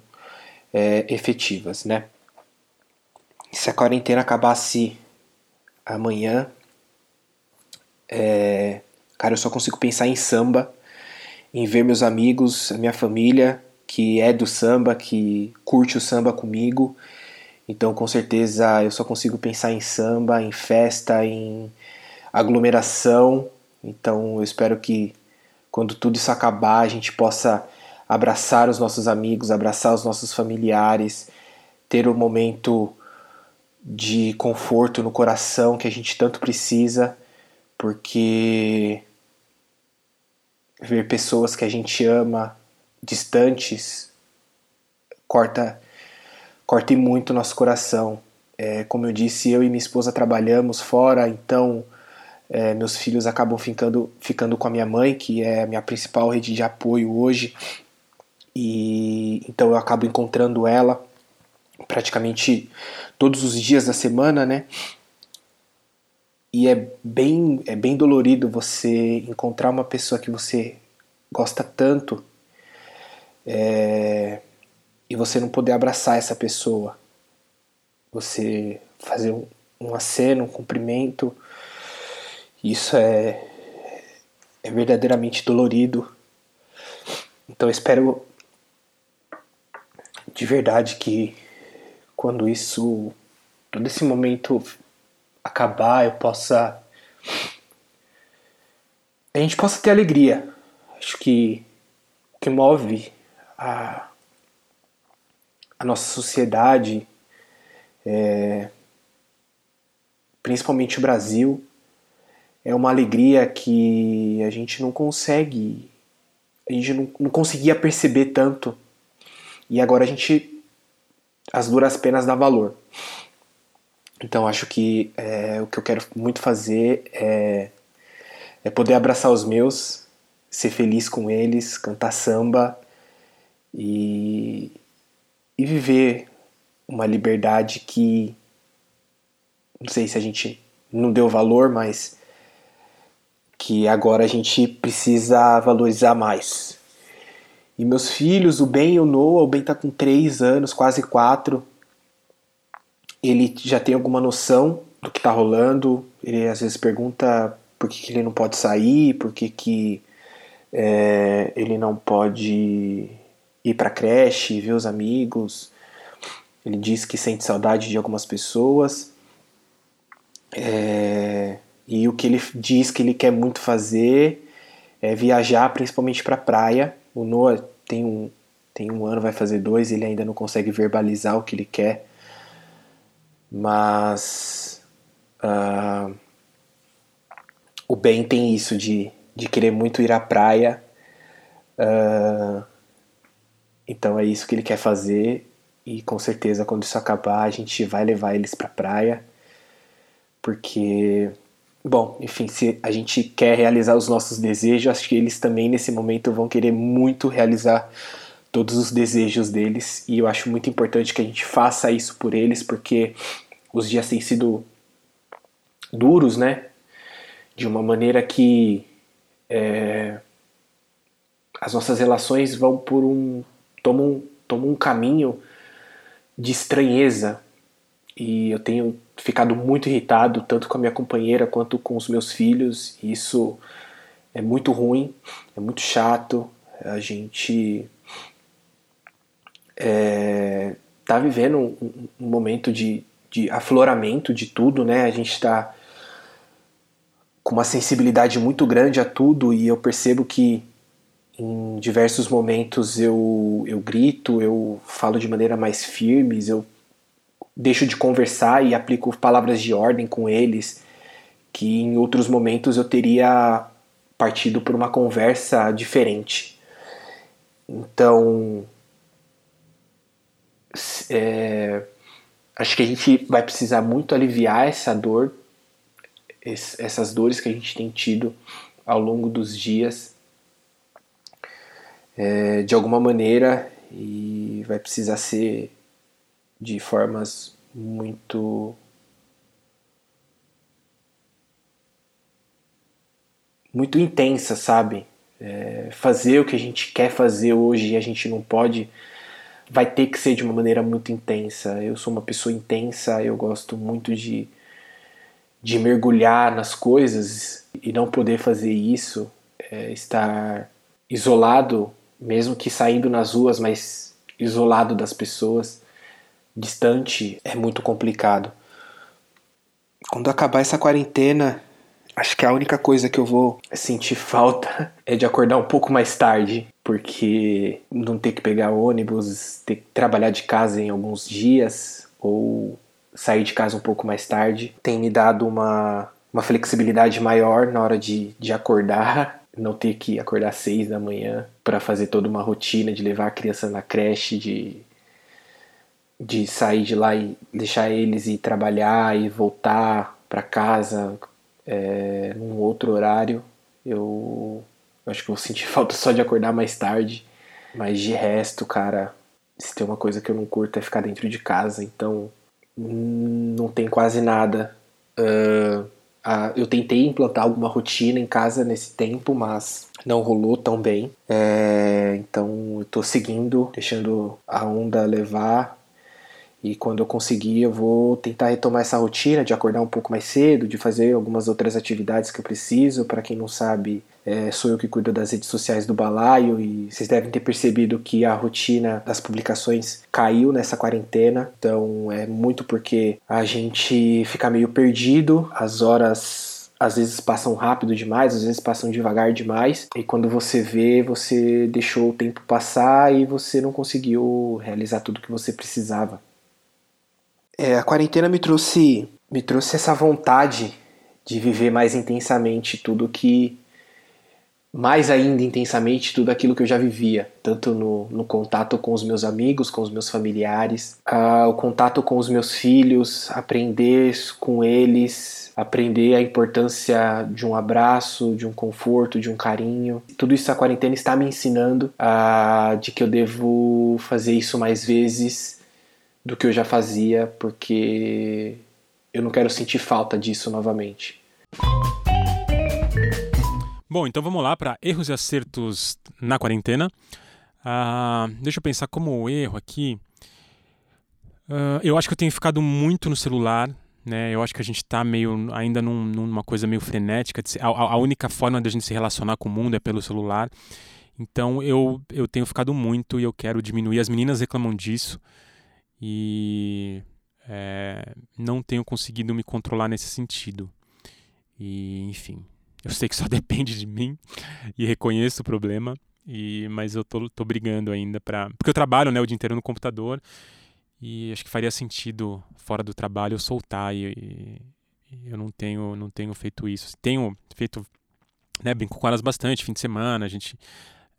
é, efetivas, né? Se a quarentena acabasse amanhã. É, cara, eu só consigo pensar em samba, em ver meus amigos, minha família que é do samba, que curte o samba comigo. Então, com certeza, eu só consigo pensar em samba, em festa, em aglomeração. Então, eu espero que quando tudo isso acabar, a gente possa abraçar os nossos amigos, abraçar os nossos familiares, ter um momento de conforto no coração que a gente tanto precisa, porque ver pessoas que a gente ama distantes corta corta muito nosso coração. É, como eu disse, eu e minha esposa trabalhamos fora, então é, meus filhos acabam ficando, ficando com a minha mãe, que é a minha principal rede de apoio hoje, e então eu acabo encontrando ela praticamente todos os dias da semana, né? E é bem, é bem dolorido você encontrar uma pessoa que você gosta tanto é, e você não poder abraçar essa pessoa. Você fazer um, um aceno, um cumprimento. Isso é, é verdadeiramente dolorido. Então espero de verdade que quando isso, todo esse momento acabar, eu possa. A gente possa ter alegria. Acho que o que move a, a nossa sociedade, é, principalmente o Brasil, é uma alegria que a gente não consegue, a gente não, não conseguia perceber tanto. E agora a gente as duras penas dá valor. Então acho que é, o que eu quero muito fazer é, é poder abraçar os meus, ser feliz com eles, cantar samba e, e viver uma liberdade que não sei se a gente não deu valor, mas que agora a gente precisa valorizar mais. E meus filhos, o Ben e o Noah, o Ben tá com 3 anos, quase 4. Ele já tem alguma noção do que tá rolando. Ele às vezes pergunta por que, que ele não pode sair, por que, que é, ele não pode ir pra creche, ver os amigos. Ele diz que sente saudade de algumas pessoas. É, e o que ele diz que ele quer muito fazer é viajar, principalmente para praia. O Noah tem um, tem um ano, vai fazer dois, ele ainda não consegue verbalizar o que ele quer. Mas uh, o Ben tem isso de, de querer muito ir à praia. Uh, então é isso que ele quer fazer. E com certeza quando isso acabar a gente vai levar eles pra praia. Porque Bom, enfim, se a gente quer realizar os nossos desejos, acho que eles também nesse momento vão querer muito realizar todos os desejos deles e eu acho muito importante que a gente faça isso por eles porque os dias têm sido duros, né? De uma maneira que é, as nossas relações vão por um tomam, tomam um caminho de estranheza e eu tenho ficado muito irritado, tanto com a minha companheira quanto com os meus filhos. Isso é muito ruim, é muito chato. A gente é, tá vivendo um, um momento de, de afloramento de tudo, né? A gente está com uma sensibilidade muito grande a tudo e eu percebo que em diversos momentos eu, eu grito, eu falo de maneira mais firme, eu deixo de conversar e aplico palavras de ordem com eles, que em outros momentos eu teria partido por uma conversa diferente. Então, é, acho que a gente vai precisar muito aliviar essa dor, essas dores que a gente tem tido ao longo dos dias, é, de alguma maneira, e vai precisar ser de formas muito muito intensas, sabe? É, fazer o que a gente quer fazer hoje e a gente não pode, vai ter que ser de uma maneira muito intensa. Eu sou uma pessoa intensa, eu gosto muito de, de mergulhar nas coisas e não poder fazer isso, é, estar isolado, mesmo que saindo nas ruas, mas isolado das pessoas distante é muito complicado. Quando acabar essa quarentena, acho que a única coisa que eu vou sentir falta é de acordar um pouco mais tarde, porque não ter que pegar ônibus, ter que trabalhar de casa em alguns dias, ou sair de casa um pouco mais tarde. Tem me dado uma, uma flexibilidade maior na hora de, de acordar, não ter que acordar às seis da manhã para fazer toda uma rotina de levar a criança na creche, de, de sair de lá e deixar eles ir trabalhar e voltar para casa é, num outro horário. Eu, eu acho que vou sentir falta só de acordar mais tarde. Mas de resto, cara, se tem uma coisa que eu não curto é ficar dentro de casa, então não tem quase nada. Uh, eu tentei implantar alguma rotina em casa nesse tempo, mas não rolou tão bem. É, então eu tô seguindo, deixando a onda levar. E quando eu conseguir, eu vou tentar retomar essa rotina de acordar um pouco mais cedo, de fazer algumas outras atividades que eu preciso. Para quem não sabe, é, sou eu que cuido das redes sociais do Balaio e vocês devem ter percebido que a rotina das publicações caiu nessa quarentena. Então é muito porque a gente fica meio perdido, as horas às vezes passam rápido demais, às vezes passam devagar demais, e quando você vê, você deixou o tempo passar e você não conseguiu realizar tudo que você precisava. É, a quarentena me trouxe, me trouxe essa vontade de viver mais intensamente tudo que mais ainda intensamente tudo aquilo que eu já vivia, tanto no, no contato com os meus amigos, com os meus familiares, uh, o contato com os meus filhos, aprender com eles, aprender a importância de um abraço, de um conforto, de um carinho. Tudo isso a quarentena está me ensinando uh, de que eu devo fazer isso mais vezes do que eu já fazia, porque eu não quero sentir falta disso novamente. Bom, então vamos lá para erros e acertos na quarentena. Uh, deixa eu pensar como erro aqui. Uh, eu acho que eu tenho ficado muito no celular. Né? Eu acho que a gente está meio ainda num, numa coisa meio frenética. A, a, única forma de a gente se relacionar com o mundo é pelo celular. Então eu, eu tenho ficado muito e eu quero diminuir. As meninas reclamam disso e é, não tenho conseguido me controlar nesse sentido. E enfim, eu sei que só depende de mim e reconheço o problema, e mas eu tô, tô brigando ainda para porque eu trabalho né o dia inteiro no computador e acho que faria sentido fora do trabalho eu soltar e, e, eu não tenho não tenho feito isso. Tenho feito né, brinco com elas bastante fim de semana, a gente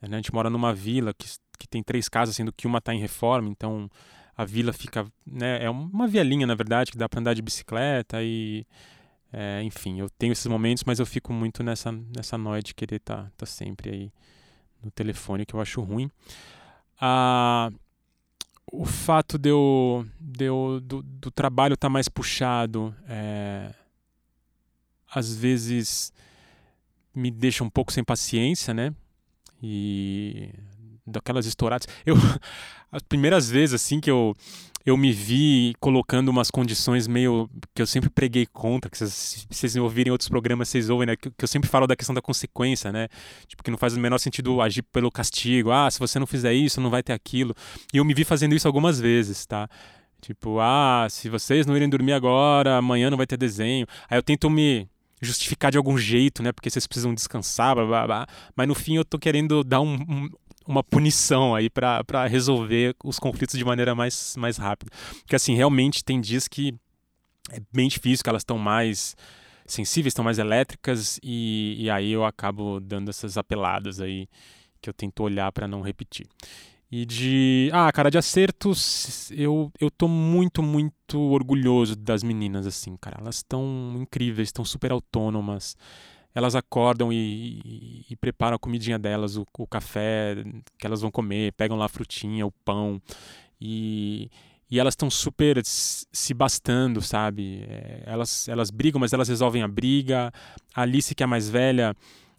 né, a gente mora numa vila que, que tem três casas, sendo que uma está em reforma, então a vila fica, né, é uma vielinha na verdade que dá para andar de bicicleta e é, enfim, eu tenho esses momentos, mas eu fico muito nessa, nessa noia de querer estar tá, tá sempre aí no telefone, que eu acho ruim. Ah, o fato de eu, de eu, do, do trabalho estar tá mais puxado, é, às vezes me deixa um pouco sem paciência, né? E daquelas estouradas. Eu, as primeiras vezes assim que eu eu me vi colocando umas condições meio que eu sempre preguei contra, que vocês, vocês ouvirem outros programas, vocês ouvem, né? Que, que, eu sempre falo da questão da consequência, né? Tipo, que não faz o menor sentido agir pelo castigo. Ah, se você não fizer isso, não vai ter aquilo. E eu me vi fazendo isso algumas vezes, tá? Tipo, ah, se vocês não irem dormir agora, amanhã não vai ter desenho. Aí eu tento me justificar de algum jeito, né? Porque vocês precisam descansar, blá, blá, blá. Mas no fim eu tô querendo dar um, um, uma punição aí para resolver os conflitos de maneira mais, mais rápida. Porque assim, realmente tem dias que é bem difícil, que elas estão mais sensíveis, estão mais elétricas e, e aí eu acabo dando essas apeladas aí que eu tento olhar para não repetir. E de. Ah, cara, de acertos, eu, eu tô muito, muito orgulhoso das meninas, assim, cara. Elas estão incríveis, estão super autônomas elas acordam e, e, e, preparam a comidinha delas, o, o, café que elas vão comer, pegam lá a frutinha, o pão e, e elas estão super se bastando, sabe? É, elas, elas brigam, mas elas resolvem a briga. A Alice, que é a mais velha,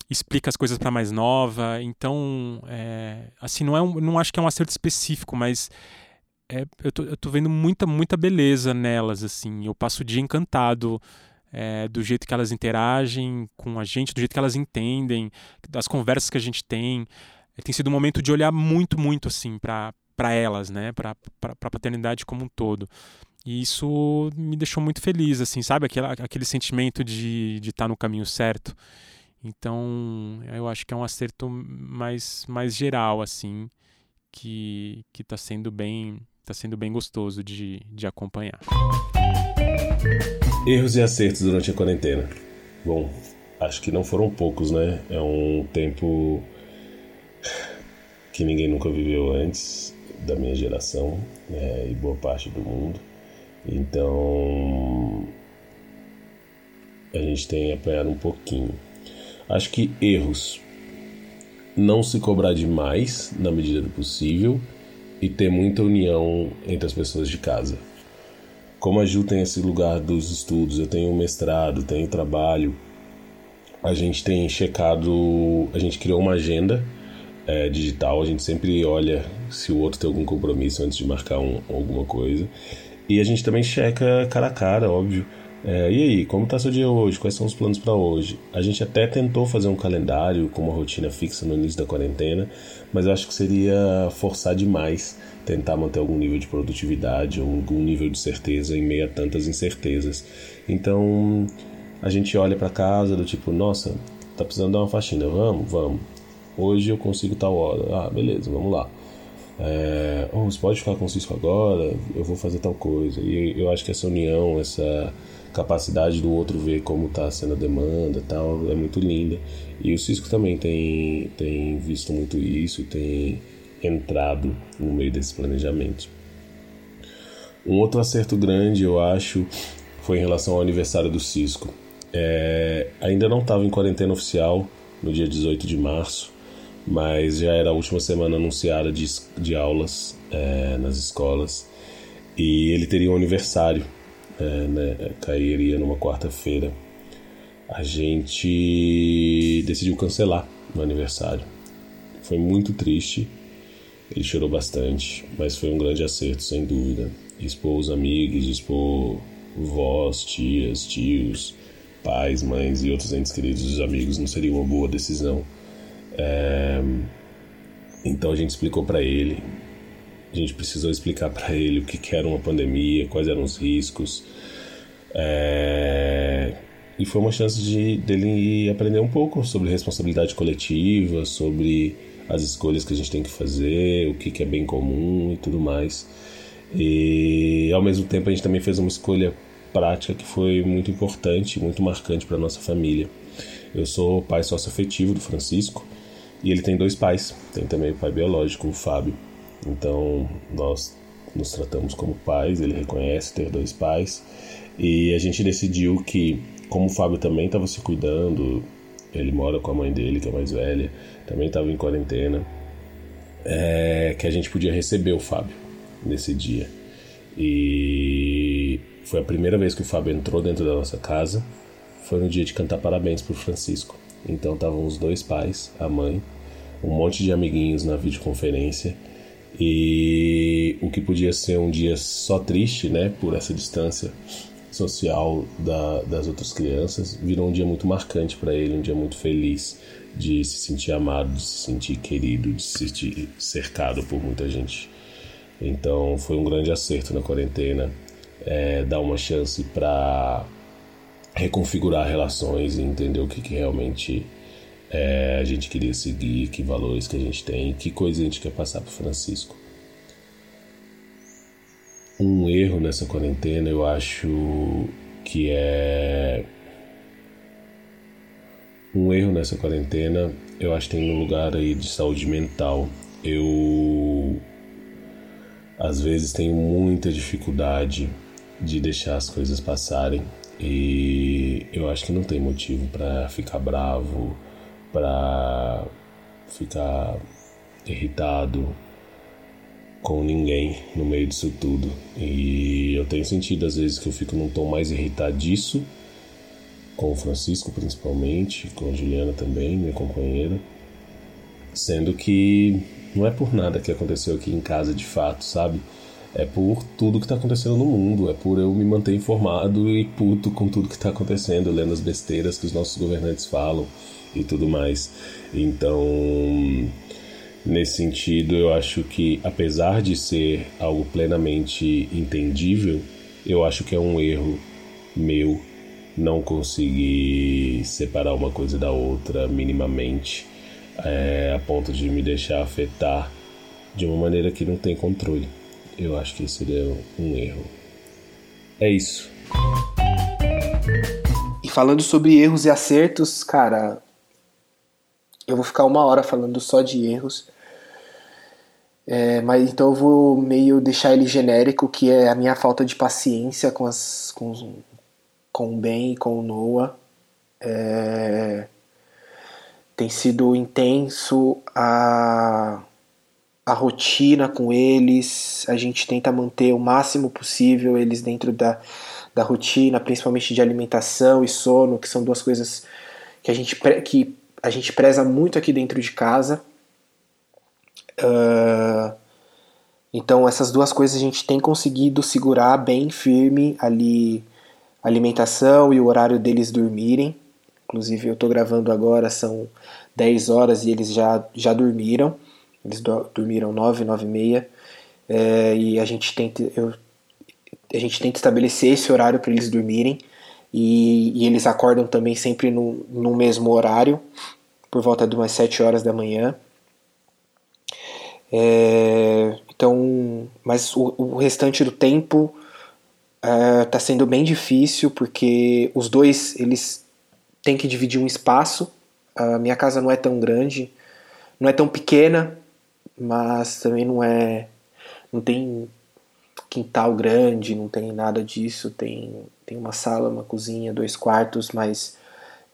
explica as coisas para mais nova. Então, é, assim, não, é um, não acho que é um acerto específico, mas é, eu, tô, eu tô vendo muita, muita beleza nelas, assim. Eu passo o dia encantado é, do jeito que elas interagem com a gente, do jeito que elas entendem, das conversas que a gente tem. É, tem sido um momento de olhar muito, muito assim para elas, né? Para a paternidade como um todo. E isso me deixou muito feliz, assim, sabe? Aquele, aquele sentimento de estar tá no caminho certo. Então, eu acho que é um acerto mais, mais geral, assim, que está sendo bem tá sendo bem gostoso de, de acompanhar. Erros e acertos durante a quarentena. Bom, acho que não foram poucos, né? É um tempo que ninguém nunca viveu antes da minha geração né? e boa parte do mundo. Então a gente tem apanhado um pouquinho. Acho que erros. Não se cobrar demais na medida do possível e ter muita união entre as pessoas de casa como a Ju tem esse lugar dos estudos, eu tenho mestrado, tenho trabalho, a gente tem checado, a gente criou uma agenda é, digital, a gente sempre olha se o outro tem algum compromisso antes de marcar um, alguma coisa. E a gente também checa cara a cara, óbvio. É, e aí, como está seu dia hoje? Quais são os planos para hoje? A gente até tentou fazer um calendário com uma rotina fixa no início da quarentena, mas eu acho que seria forçar demais tentar manter algum nível de produtividade, algum nível de certeza em meio a tantas incertezas. Então, a gente olha para casa do tipo, nossa, tá precisando dar uma faxina, vamos, vamos. Hoje eu consigo tal hora. Ah, beleza, vamos lá. É, oh, você pode ficar com o Cisco agora, eu vou fazer tal coisa. E eu acho que essa união, essa capacidade do outro ver como está sendo a demanda tal, é muito linda. E o Cisco também tem, tem visto muito isso, tem entrado no meio desse planejamento. Um outro acerto grande, eu acho, foi em relação ao aniversário do Cisco. É, ainda não estava em quarentena oficial no dia 18 de março, mas já era a última semana anunciada de, de aulas é, nas escolas e ele teria um aniversário, é, né, cairia numa quarta-feira. A gente decidiu cancelar o aniversário. Foi muito triste, ele chorou bastante, mas foi um grande acerto, sem dúvida. Expor os amigos, expor vós, tias, tios, pais, mães e outros entes queridos dos amigos não seria uma boa decisão. É... Então a gente explicou para ele, a gente precisou explicar para ele o que era uma pandemia, quais eram os riscos. É... E foi uma chance de dele aprender um pouco sobre responsabilidade coletiva, sobre as escolhas que a gente tem que fazer, o que, que é bem comum e tudo mais. E ao mesmo tempo a gente também fez uma escolha prática que foi muito importante, muito marcante para nossa família. Eu sou pai sócio afetivo do Francisco e ele tem dois pais, tem também o pai biológico, o Fábio. Então nós nos tratamos como pais, ele reconhece ter dois pais e a gente decidiu que, como o Fábio também estava se cuidando, ele mora com a mãe dele, que é mais velha, também estava em quarentena, é, que a gente podia receber o Fábio nesse dia. E foi a primeira vez que o Fábio entrou dentro da nossa casa. Foi no dia de cantar parabéns pro Francisco. Então estavam os dois pais, a mãe, um monte de amiguinhos na videoconferência. E o que podia ser um dia só triste, né, por essa distância, social da, das outras crianças virou um dia muito marcante para ele, um dia muito feliz de se sentir amado, de se sentir querido, de se sentir cercado por muita gente. Então foi um grande acerto na quarentena é, dar uma chance para reconfigurar relações e entender o que, que realmente é, a gente queria seguir, que valores que a gente tem, que coisa a gente quer passar para Francisco um erro nessa quarentena, eu acho que é. Um erro nessa quarentena, eu acho que tem um lugar aí de saúde mental. Eu. Às vezes tenho muita dificuldade de deixar as coisas passarem e eu acho que não tem motivo para ficar bravo, para ficar irritado, com ninguém no meio disso tudo. E eu tenho sentido às vezes que eu fico num tom mais irritadiço, com o Francisco principalmente, com a Juliana também, minha companheira. Sendo que não é por nada que aconteceu aqui em casa de fato, sabe? É por tudo que está acontecendo no mundo, é por eu me manter informado e puto com tudo que está acontecendo, lendo as besteiras que os nossos governantes falam e tudo mais. Então, Nesse sentido, eu acho que, apesar de ser algo plenamente entendível, eu acho que é um erro meu não conseguir separar uma coisa da outra minimamente, é, a ponto de me deixar afetar de uma maneira que não tem controle. Eu acho que seria um erro. É isso. falando sobre erros e acertos, cara, eu vou ficar uma hora falando só de erros. É, mas então eu vou meio deixar ele genérico, que é a minha falta de paciência com, as, com, com o Ben e com o Noah. É, tem sido intenso a, a rotina com eles. A gente tenta manter o máximo possível eles dentro da, da rotina, principalmente de alimentação e sono, que são duas coisas que a gente, que a gente preza muito aqui dentro de casa. Uh, então essas duas coisas a gente tem conseguido segurar bem firme ali a alimentação e o horário deles dormirem. Inclusive eu estou gravando agora, são 10 horas e eles já, já dormiram. Eles do, dormiram 9, 9 e meia. É, e a gente tenta, eu a gente tenta estabelecer esse horário para eles dormirem e, e, eles acordam também sempre no, no mesmo horário, por volta de umas 7 horas da manhã. É, então, mas o, o, restante do tempo está é, sendo bem difícil porque os dois eles têm que dividir um espaço. A minha casa não é tão grande, não é tão pequena, mas também não é, não tem quintal grande, não tem nada disso. Tem, tem uma sala, uma cozinha, dois quartos, mas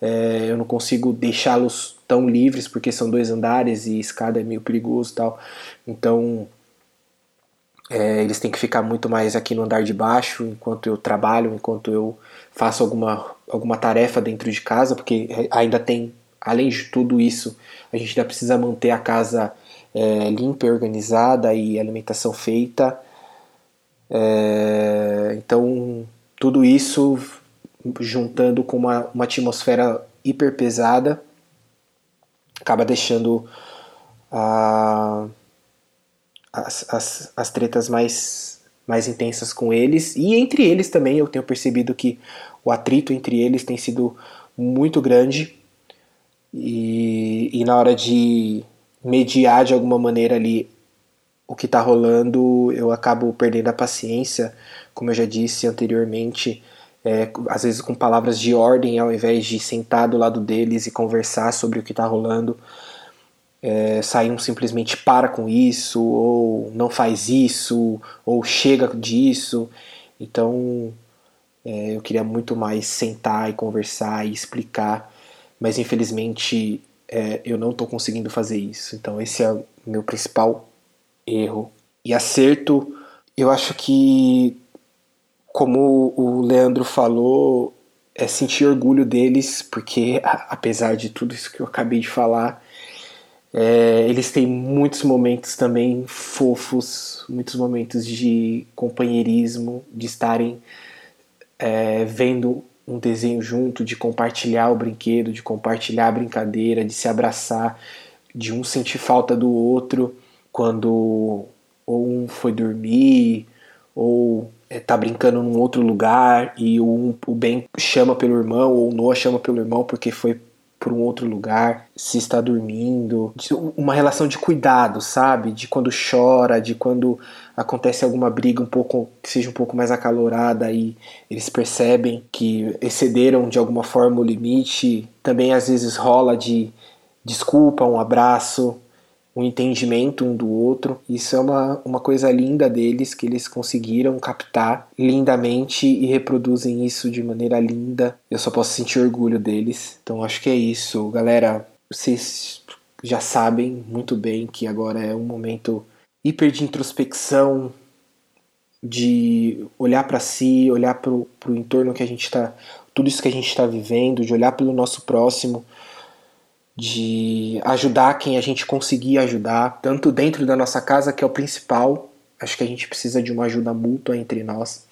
é, eu não consigo deixá-los tão livres porque são dois andares e escada é meio perigoso e tal. Então é, eles têm que ficar muito mais aqui no andar de baixo enquanto eu trabalho, enquanto eu faço alguma, alguma tarefa dentro de casa, porque ainda tem, além de tudo isso, a gente ainda precisa manter a casa é, limpa e organizada e alimentação feita. É, então, tudo isso juntando com uma, uma atmosfera hiper pesada acaba deixando as, as, as tretas mais, mais intensas com eles. E entre eles também eu tenho percebido que o atrito entre eles tem sido muito grande. E, e na hora de mediar de alguma maneira ali o que está rolando, eu acabo perdendo a paciência, como eu já disse anteriormente, é, às vezes com palavras de ordem, ao invés de sentar do lado deles e conversar sobre o que está rolando, é, sair um simplesmente para com isso, ou não faz isso, ou chega disso. Então é, eu queria muito mais sentar e conversar e explicar, mas infelizmente é, eu não estou conseguindo fazer isso. Então esse é o meu principal erro. E acerto, eu acho que, como o Leandro falou, é sentir orgulho deles, porque apesar de tudo isso que eu acabei de falar, é, eles têm muitos momentos também fofos, muitos momentos de companheirismo, de estarem é, vendo um desenho junto, de compartilhar o brinquedo, de compartilhar a brincadeira, de se abraçar, de um sentir falta do outro quando ou um foi dormir ou é, tá brincando num outro lugar e o, o Ben chama pelo irmão ou o Noah chama pelo irmão porque foi para um outro lugar, se está dormindo, uma relação de cuidado, sabe? De quando chora, de quando acontece alguma briga um pouco que seja um pouco mais acalorada e eles percebem que excederam de alguma forma o limite. Também às vezes rola de desculpa, um abraço, um entendimento um do outro. Isso é uma, uma coisa linda deles que eles conseguiram captar lindamente e reproduzem isso de maneira linda. Eu só posso sentir orgulho deles. Então acho que é isso, galera. Vocês já sabem muito bem que agora é um momento hiper de introspecção, de olhar para si, olhar para o entorno que a gente está, tudo isso que a gente está vivendo, de olhar pelo nosso próximo de ajudar quem a gente conseguir ajudar, tanto dentro da nossa casa, que é o principal. Acho que a gente precisa de uma ajuda mútua entre nós,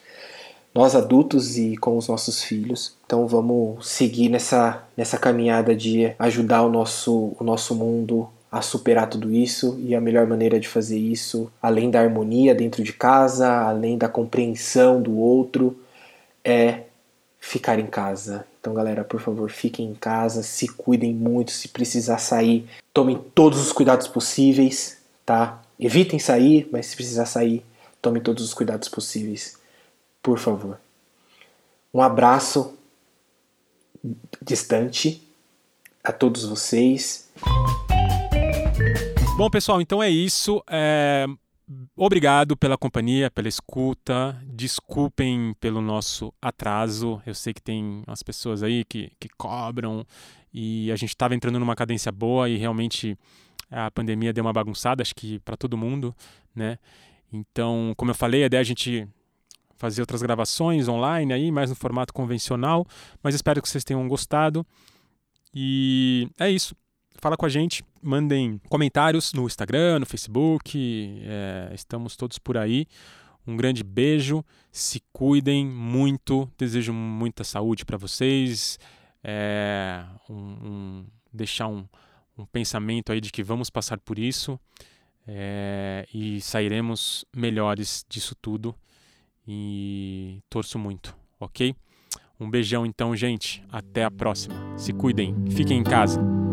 nós adultos e com os nossos filhos. Então vamos seguir nessa, nessa caminhada de ajudar o nosso, o nosso mundo a superar tudo isso e a melhor maneira de fazer isso, além da harmonia dentro de casa, além da compreensão do outro, é ficar em casa. Então, galera, por favor, fiquem em casa, se cuidem muito, se precisar sair, tomem todos os cuidados possíveis, tá? Evitem sair, mas se precisar sair, tomem todos os cuidados possíveis, por favor. Um abraço distante. A todos vocês. Bom, pessoal, então é isso. É... Obrigado pela companhia, pela escuta. Desculpem pelo nosso atraso. Eu sei que tem umas pessoas aí que, que cobram e a gente estava entrando numa cadência boa e realmente a pandemia deu uma bagunçada, acho que para todo mundo, né? Então, como eu falei, a ideia é a gente fazer outras gravações online aí, mais no formato convencional, mas espero que vocês tenham gostado. E é isso. Fala com a gente, mandem comentários no Instagram, no Facebook, é, estamos todos por aí. Um grande beijo, se cuidem muito, desejo muita saúde para vocês, é, um, um, deixar um, um pensamento aí de que vamos passar por isso é, e sairemos melhores disso tudo e torço muito, ok? Um beijão então, gente. Até a próxima. Se cuidem, fiquem em casa.